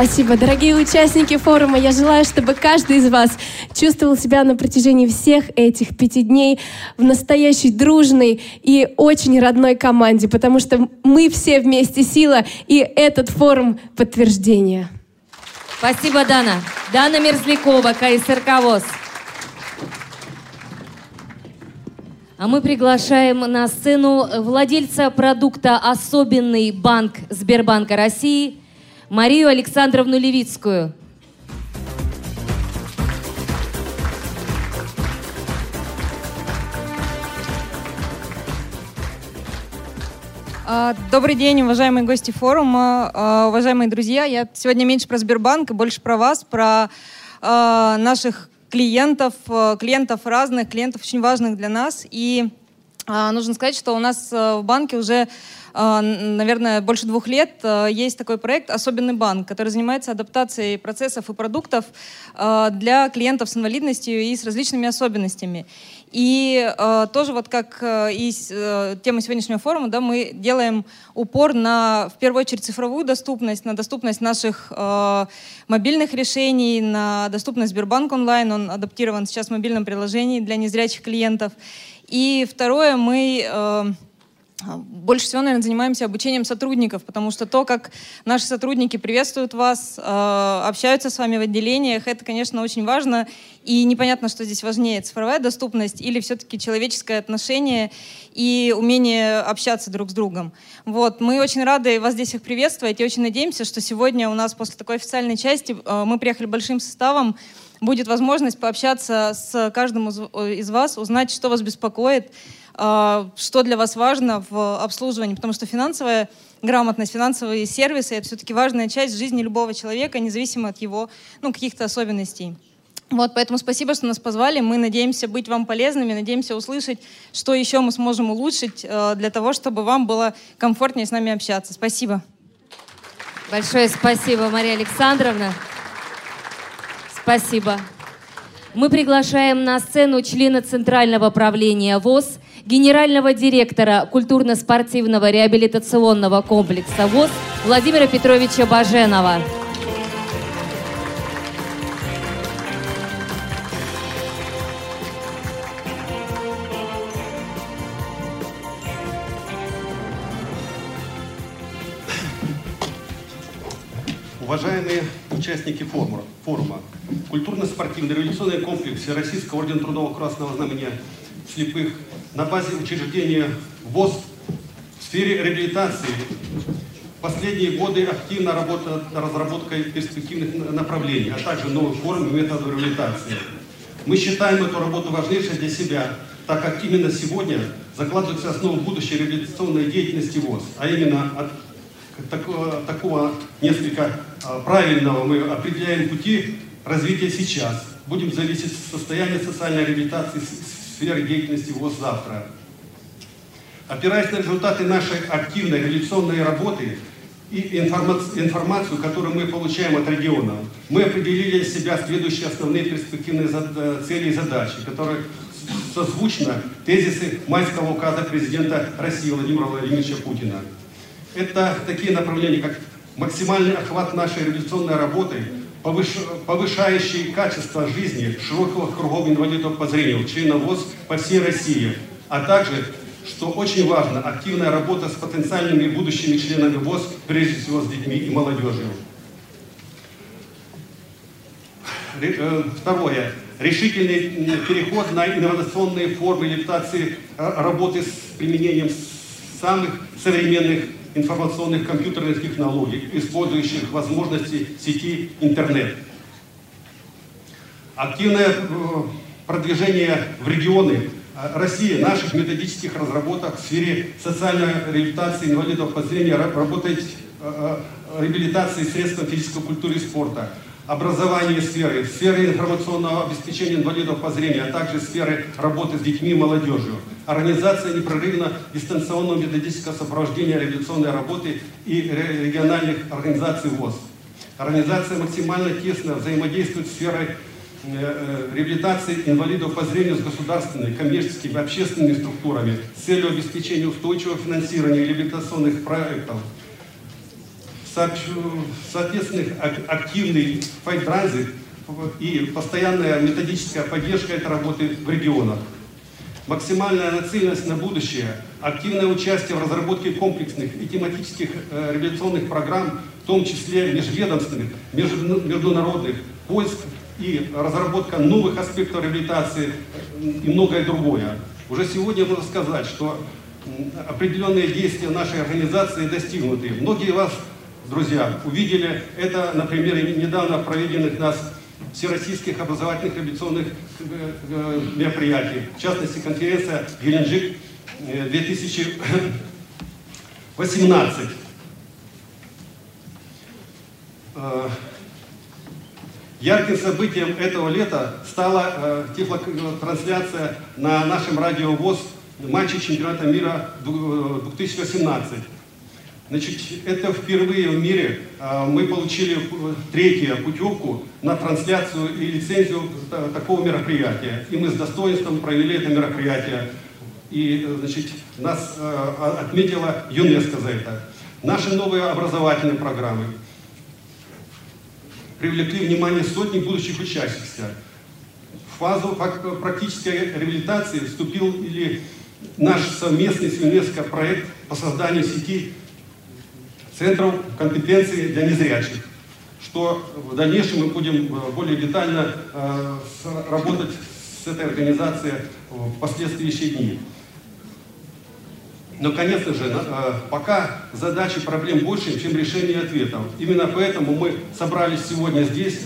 Спасибо, дорогие участники форума. Я желаю, чтобы каждый из вас чувствовал себя на протяжении всех этих пяти дней в настоящей дружной и очень родной команде, потому что мы все вместе сила, и этот форум — подтверждение. Спасибо, Дана. Дана Мерзлякова, КСРК ВОЗ. А мы приглашаем на сцену владельца продукта «Особенный банк Сбербанка России» Марию Александровну Левицкую. А, Добрый день, уважаемые гости форума, а, уважаемые друзья. Я сегодня меньше про Сбербанк и больше про вас, про а, наших клиентов, клиентов разных, клиентов очень важных для нас. И нужно сказать, что у нас в банке уже, наверное, больше двух лет а, есть такой проект «Особенный банк», который занимается адаптацией процессов и продуктов а, для клиентов с инвалидностью и с различными особенностями. И э, тоже вот как э, и э, тема сегодняшнего форума, да, мы делаем упор на, в первую очередь, цифровую доступность, на доступность наших э, мобильных решений, на доступность Сбербанк онлайн, он адаптирован сейчас в мобильном приложении для незрячих клиентов. И второе, мы э, больше всего, наверное, занимаемся обучением сотрудников, потому что то, как наши сотрудники приветствуют вас, э, общаются с вами в отделениях, это, конечно, очень важно. И непонятно, что здесь важнее, цифровая доступность или все-таки человеческое отношение и умение общаться друг с другом. Вот. Мы очень рады вас здесь всех приветствовать и очень надеемся, что сегодня у нас после такой официальной части э, мы приехали большим составом, будет возможность пообщаться с каждым из, э, вас, узнать, что вас беспокоит, а, что для вас важно в обслуживании, потому что финансовая грамотность, финансовые сервисы — это все-таки важная часть жизни любого человека, независимо от его ну, каких-то особенностей. Вот, поэтому спасибо, что нас позвали. Мы надеемся быть вам полезными, надеемся услышать, что еще мы сможем улучшить э, для того, чтобы вам было комфортнее с нами общаться. Спасибо. Большое спасибо, Мария Александровна. Спасибо. Мы приглашаем на сцену члена Центрального правления ВОЗ, генерального директора культурно-спортивного реабилитационного комплекса ВОЗ Владимира Петровича Баженова. Уважаемые участники форума, форума культурно-спортивный революционный комплекс Российского ордена Трудового Красного Знамения слепых на базе учреждения ВОЗ в сфере реабилитации последние годы активно работает над разработкой перспективных направлений, а также новых форм и методов реабилитации. Мы считаем эту работу важнейшей для себя, так как именно сегодня закладывается основа будущей реабилитационной деятельности ВОЗ, а именно от такого, такого несколько а, правильного мы определяем пути развития сейчас. Будем зависеть от состояния социальной реабилитации сферы деятельности ВОЗ завтра. Опираясь на результаты нашей активной реабилитационной работы и информа- информацию, которую мы получаем от региона, мы определили для себя следующие основные перспективные э, цели и задачи, которые созвучно тезисы майского указа президента России Владимира Владимировича Путина. Это такие направления, как максимальный охват нашей революционной работы. Повышающий качество жизни широкого кругов инвалидов по зрению, членов ВОЗ по всей России, а также, что очень важно, активная работа с потенциальными будущими членами ВОЗ, прежде всего с детьми и молодежью. Э, второе. Решительный переход на инновационные формы лептации э, работы с применением самых современных информационных компьютерных технологий, использующих возможности сети интернет. Активное э, продвижение в регионы России наших методических разработок в сфере социальной реабилитации инвалидов по зрению работает реабилитации средств физической культуры и спорта, образования сферы, сферы информационного обеспечения инвалидов по зрению, а также сферы работы с детьми и молодежью, организация непрерывно дистанционного методического сопровождения революционной работы и региональных организаций ВОЗ. Организация максимально тесно взаимодействует с сферой э, э, реабилитации инвалидов по зрению с государственными, коммерческими, общественными структурами с целью обеспечения устойчивого финансирования реабилитационных проектов, соответственно, активный файт-транзит и постоянная методическая поддержка этой работы в регионах. Максимальная нацеленность на будущее, активное участие в разработке комплексных и тематических э, революционных программ, в том числе межведомственных, международных, поиск и разработка новых аспектов реабилитации и многое другое. Уже сегодня можно сказать, что определенные действия нашей организации достигнуты. Многие вас друзья, увидели это на примере недавно проведенных нас всероссийских образовательных революционных э, э, мероприятий. В частности, конференция Геленджик 2018. Э, ярким событием этого лета стала трансляция на нашем радио ВОЗ матча чемпионата мира 2018. Значит, это впервые в мире а, мы получили третью путевку на трансляцию и лицензию такого мероприятия. И мы с достоинством провели это мероприятие. И, значит, нас а, отметила ЮНЕСКО за это. Наши новые образовательные программы привлекли внимание сотни будущих участников. В фазу практической реабилитации вступил или наш совместный с ЮНЕСКО проект по созданию сети центров компетенции для незрячих, что в дальнейшем мы будем э, более детально э, работать с этой организацией в последующие дни. Но, конечно же, э, пока задачи проблем больше, чем решение ответов. Именно поэтому мы собрались сегодня здесь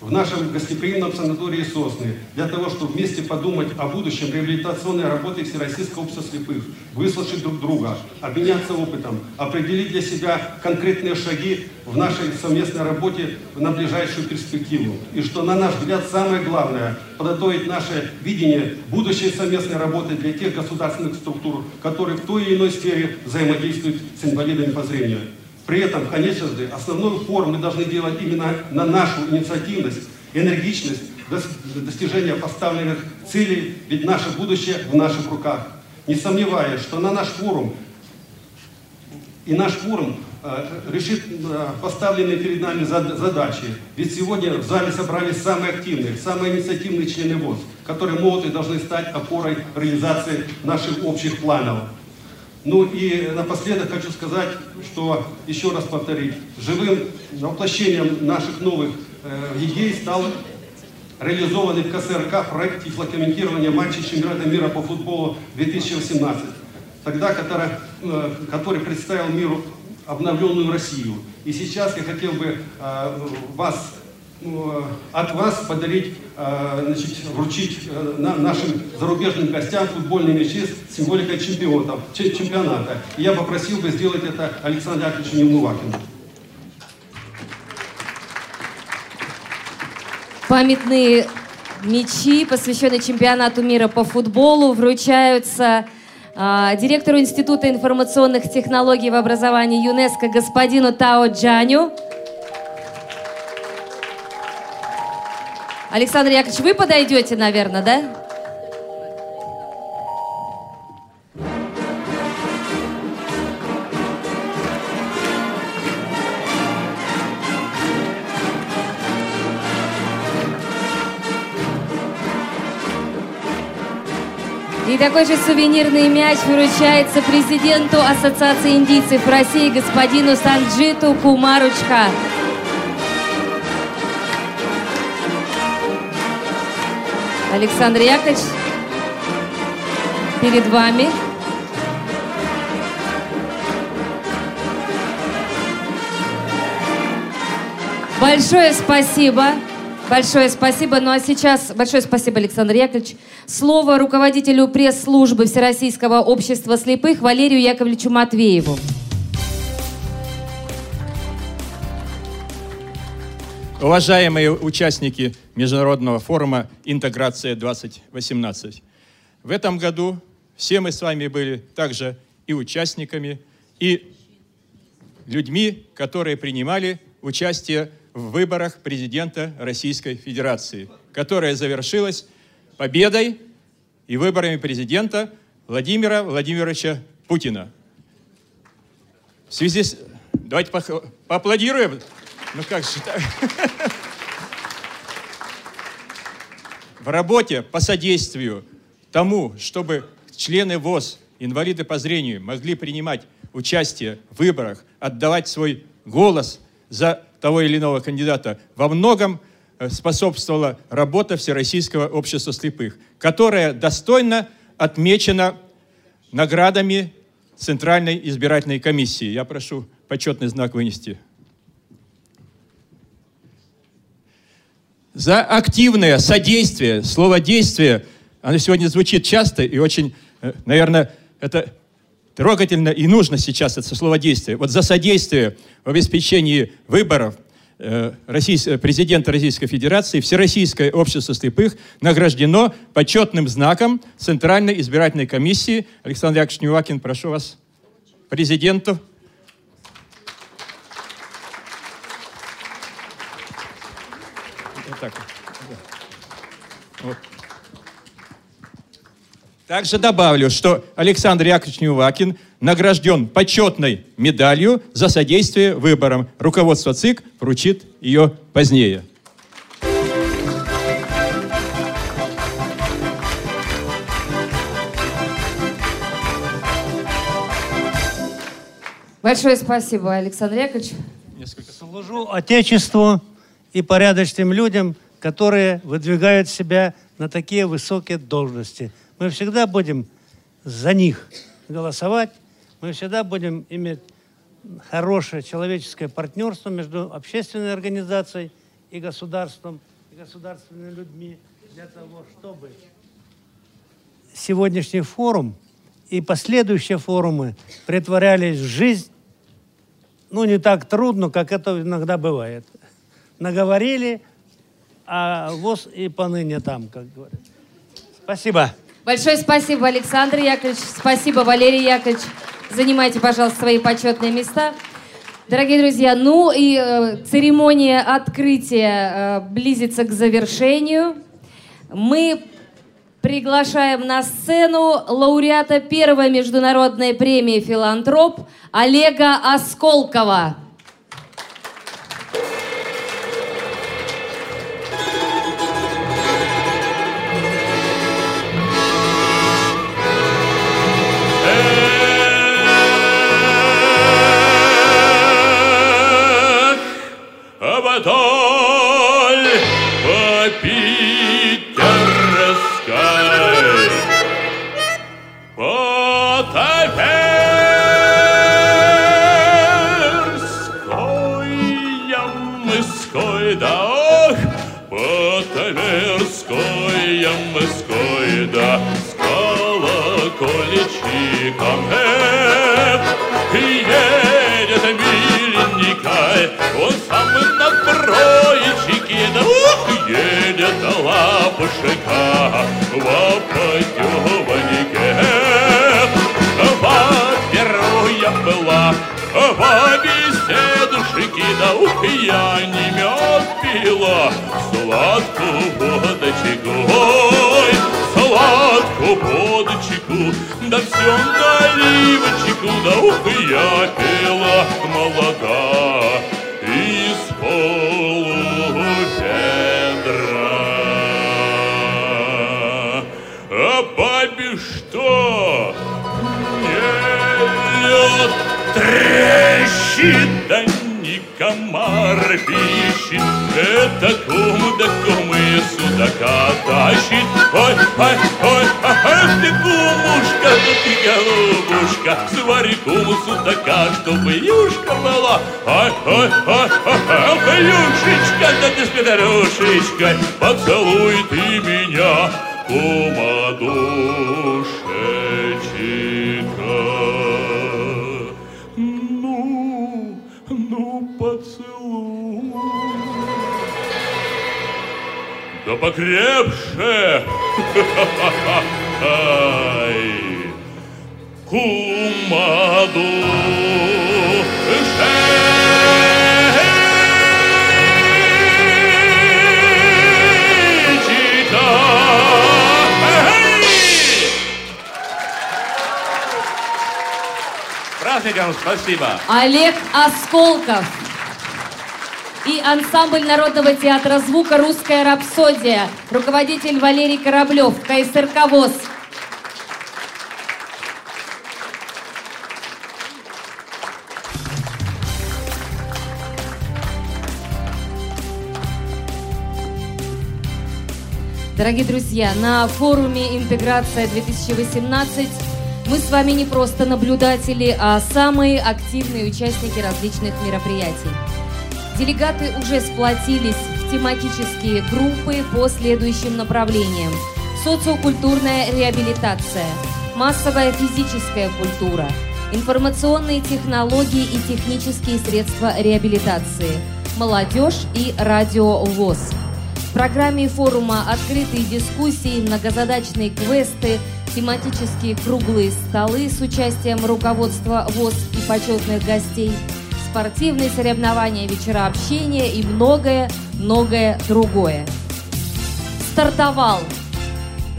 в нашем гостеприимном санатории «Сосны» для того, чтобы вместе подумать о будущем реабилитационной работы Всероссийского общества слепых, выслушать друг друга, обменяться опытом, определить для себя конкретные шаги в нашей совместной работе на ближайшую перспективу. И что, на наш взгляд, самое главное – подготовить наше видение будущей совместной работы для тех государственных структур, которые в той или иной сфере взаимодействуют с инвалидами по зрению. При этом, конечно же, основной упор мы должны делать именно на нашу инициативность, энергичность, достижения поставленных целей, ведь наше будущее в наших руках. Не сомневаясь, что на наш форум и наш форум э, решит э, поставленные перед нами задачи. Ведь сегодня в зале собрались самые активные, самые инициативные члены ВОЗ, которые могут и должны стать опорой реализации наших общих планов. Ну и напоследок хочу сказать, что, еще раз повторить, живым воплощением наших новых э, идей стал реализованный в КСРК проект тифлокомментирования матчей чемпионата мира по футболу 2018, тогда, который, э, который представил миру обновленную Россию. И сейчас я хотел бы э, вас от вас подарить, э, значит, вручить э, нашим зарубежным гостям футбольные мячи с символикой чемпионов, чемпионата. И я попросил бы сделать это Александру Яковлевичу Немувакину. Памятные мячи, посвященные чемпионату мира по футболу, вручаются э, директору Института информационных технологий в образовании ЮНЕСКО господину Тао Джаню. Александр Яковлевич, вы подойдете, наверное, да? И такой же сувенирный мяч вручается президенту Ассоциации индийцев России господину Санджиту Кумаручка. Александр Яковлевич, перед вами. Большое спасибо. Большое спасибо. Ну а сейчас большое спасибо, Александр Яковлевич. Слово руководителю пресс-службы Всероссийского общества слепых Валерию Яковлевичу Матвееву. Уважаемые участники Международного форума «Интеграция-2018», в этом году все мы с вами были также и участниками, и людьми, которые принимали участие в выборах президента Российской Федерации, которая завершилась победой и выборами президента Владимира Владимировича Путина. В связи с... Давайте поаплодируем. Ну как же так? В работе по содействию тому, чтобы члены ВОЗ, инвалиды по зрению, могли принимать участие в выборах, отдавать свой голос за того или иного кандидата, во многом э, способствовала работа Всероссийского общества слепых, которая достойно отмечена наградами Центральной избирательной комиссии. Я прошу почетный знак вынести. За активное содействие, слово «действие», оно сегодня звучит часто и очень, э, наверное, это трогательно и нужно сейчас это слово «действие». Вот за содействие в обеспечении выборов э, э, президента Российской Федерации Всероссийское общество слепых награждено почетным знаком Центральной избирательной комиссии. Александр Яковлевич Нювакин, прошу вас, президенту. Вот так вот. Вот. Также добавлю, что Александр Яковлевич Нювакин награжден почетной медалью за содействие выборам. Руководство ЦИК вручит ее позднее. Большое спасибо, Александр Яковлевич. Служу Отечеству и порядочным людям, которые выдвигают себя на такие высокие должности. Мы всегда будем за них голосовать, мы всегда будем иметь хорошее человеческое партнерство между общественной организацией и государством, и государственными людьми для того, чтобы сегодняшний форум и последующие форумы притворялись в жизнь, ну, не так трудно, как это иногда бывает. Наговорили, а ВОЗ и поныне там, как говорят. Спасибо. Большое спасибо, Александр Яковлевич. Спасибо, Валерий Яковлевич. Занимайте, пожалуйста, свои почетные места. Дорогие друзья, ну и э, церемония открытия э, близится к завершению. Мы приглашаем на сцену лауреата первой международной премии «Филантроп» Олега Осколкова. А вдоль по Питерской, по Таверской, Ямской, да ох, по Таверской, Ямской, да с колокольчиком, эх, он сам на троечке, да ух, едет лапушка в опотеваннике. Во-первых, была в беседушке, да ух, я не мед пила, сладкую водочку, сладкую водочку, да все наливочку, да ух, я пила молока трещит, да не комар пищит, это кум да кум и судака тащит. Ой, ой, ой, а ой, ты кумушка, да ты голубушка, свари куму судака, чтобы юшка была. Ой, ой, ой, ой, юшечка, да ты с поцелуй ты меня, кумадур. Покрепше. Ай, кума душечка. Эй! Праздником спасибо. Олег Осколков и ансамбль Народного театра звука «Русская рапсодия», руководитель Валерий Кораблев, КСРК ВОЗ. Дорогие друзья, на форуме «Интеграция-2018» мы с вами не просто наблюдатели, а самые активные участники различных мероприятий. Делегаты уже сплотились в тематические группы по следующим направлениям. Социокультурная реабилитация, массовая физическая культура, информационные технологии и технические средства реабилитации, молодежь и радиовоз. В программе форума открытые дискуссии, многозадачные квесты, тематические круглые столы с участием руководства ВОЗ и почетных гостей, спортивные соревнования, вечера общения и многое-многое другое. Стартовал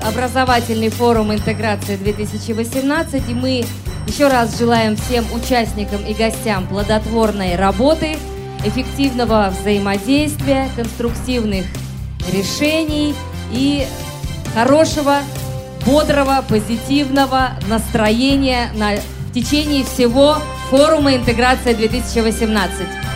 образовательный форум интеграции 2018, и мы еще раз желаем всем участникам и гостям плодотворной работы, эффективного взаимодействия, конструктивных решений и хорошего, бодрого, позитивного настроения на, в течение всего форума «Интеграция 2018».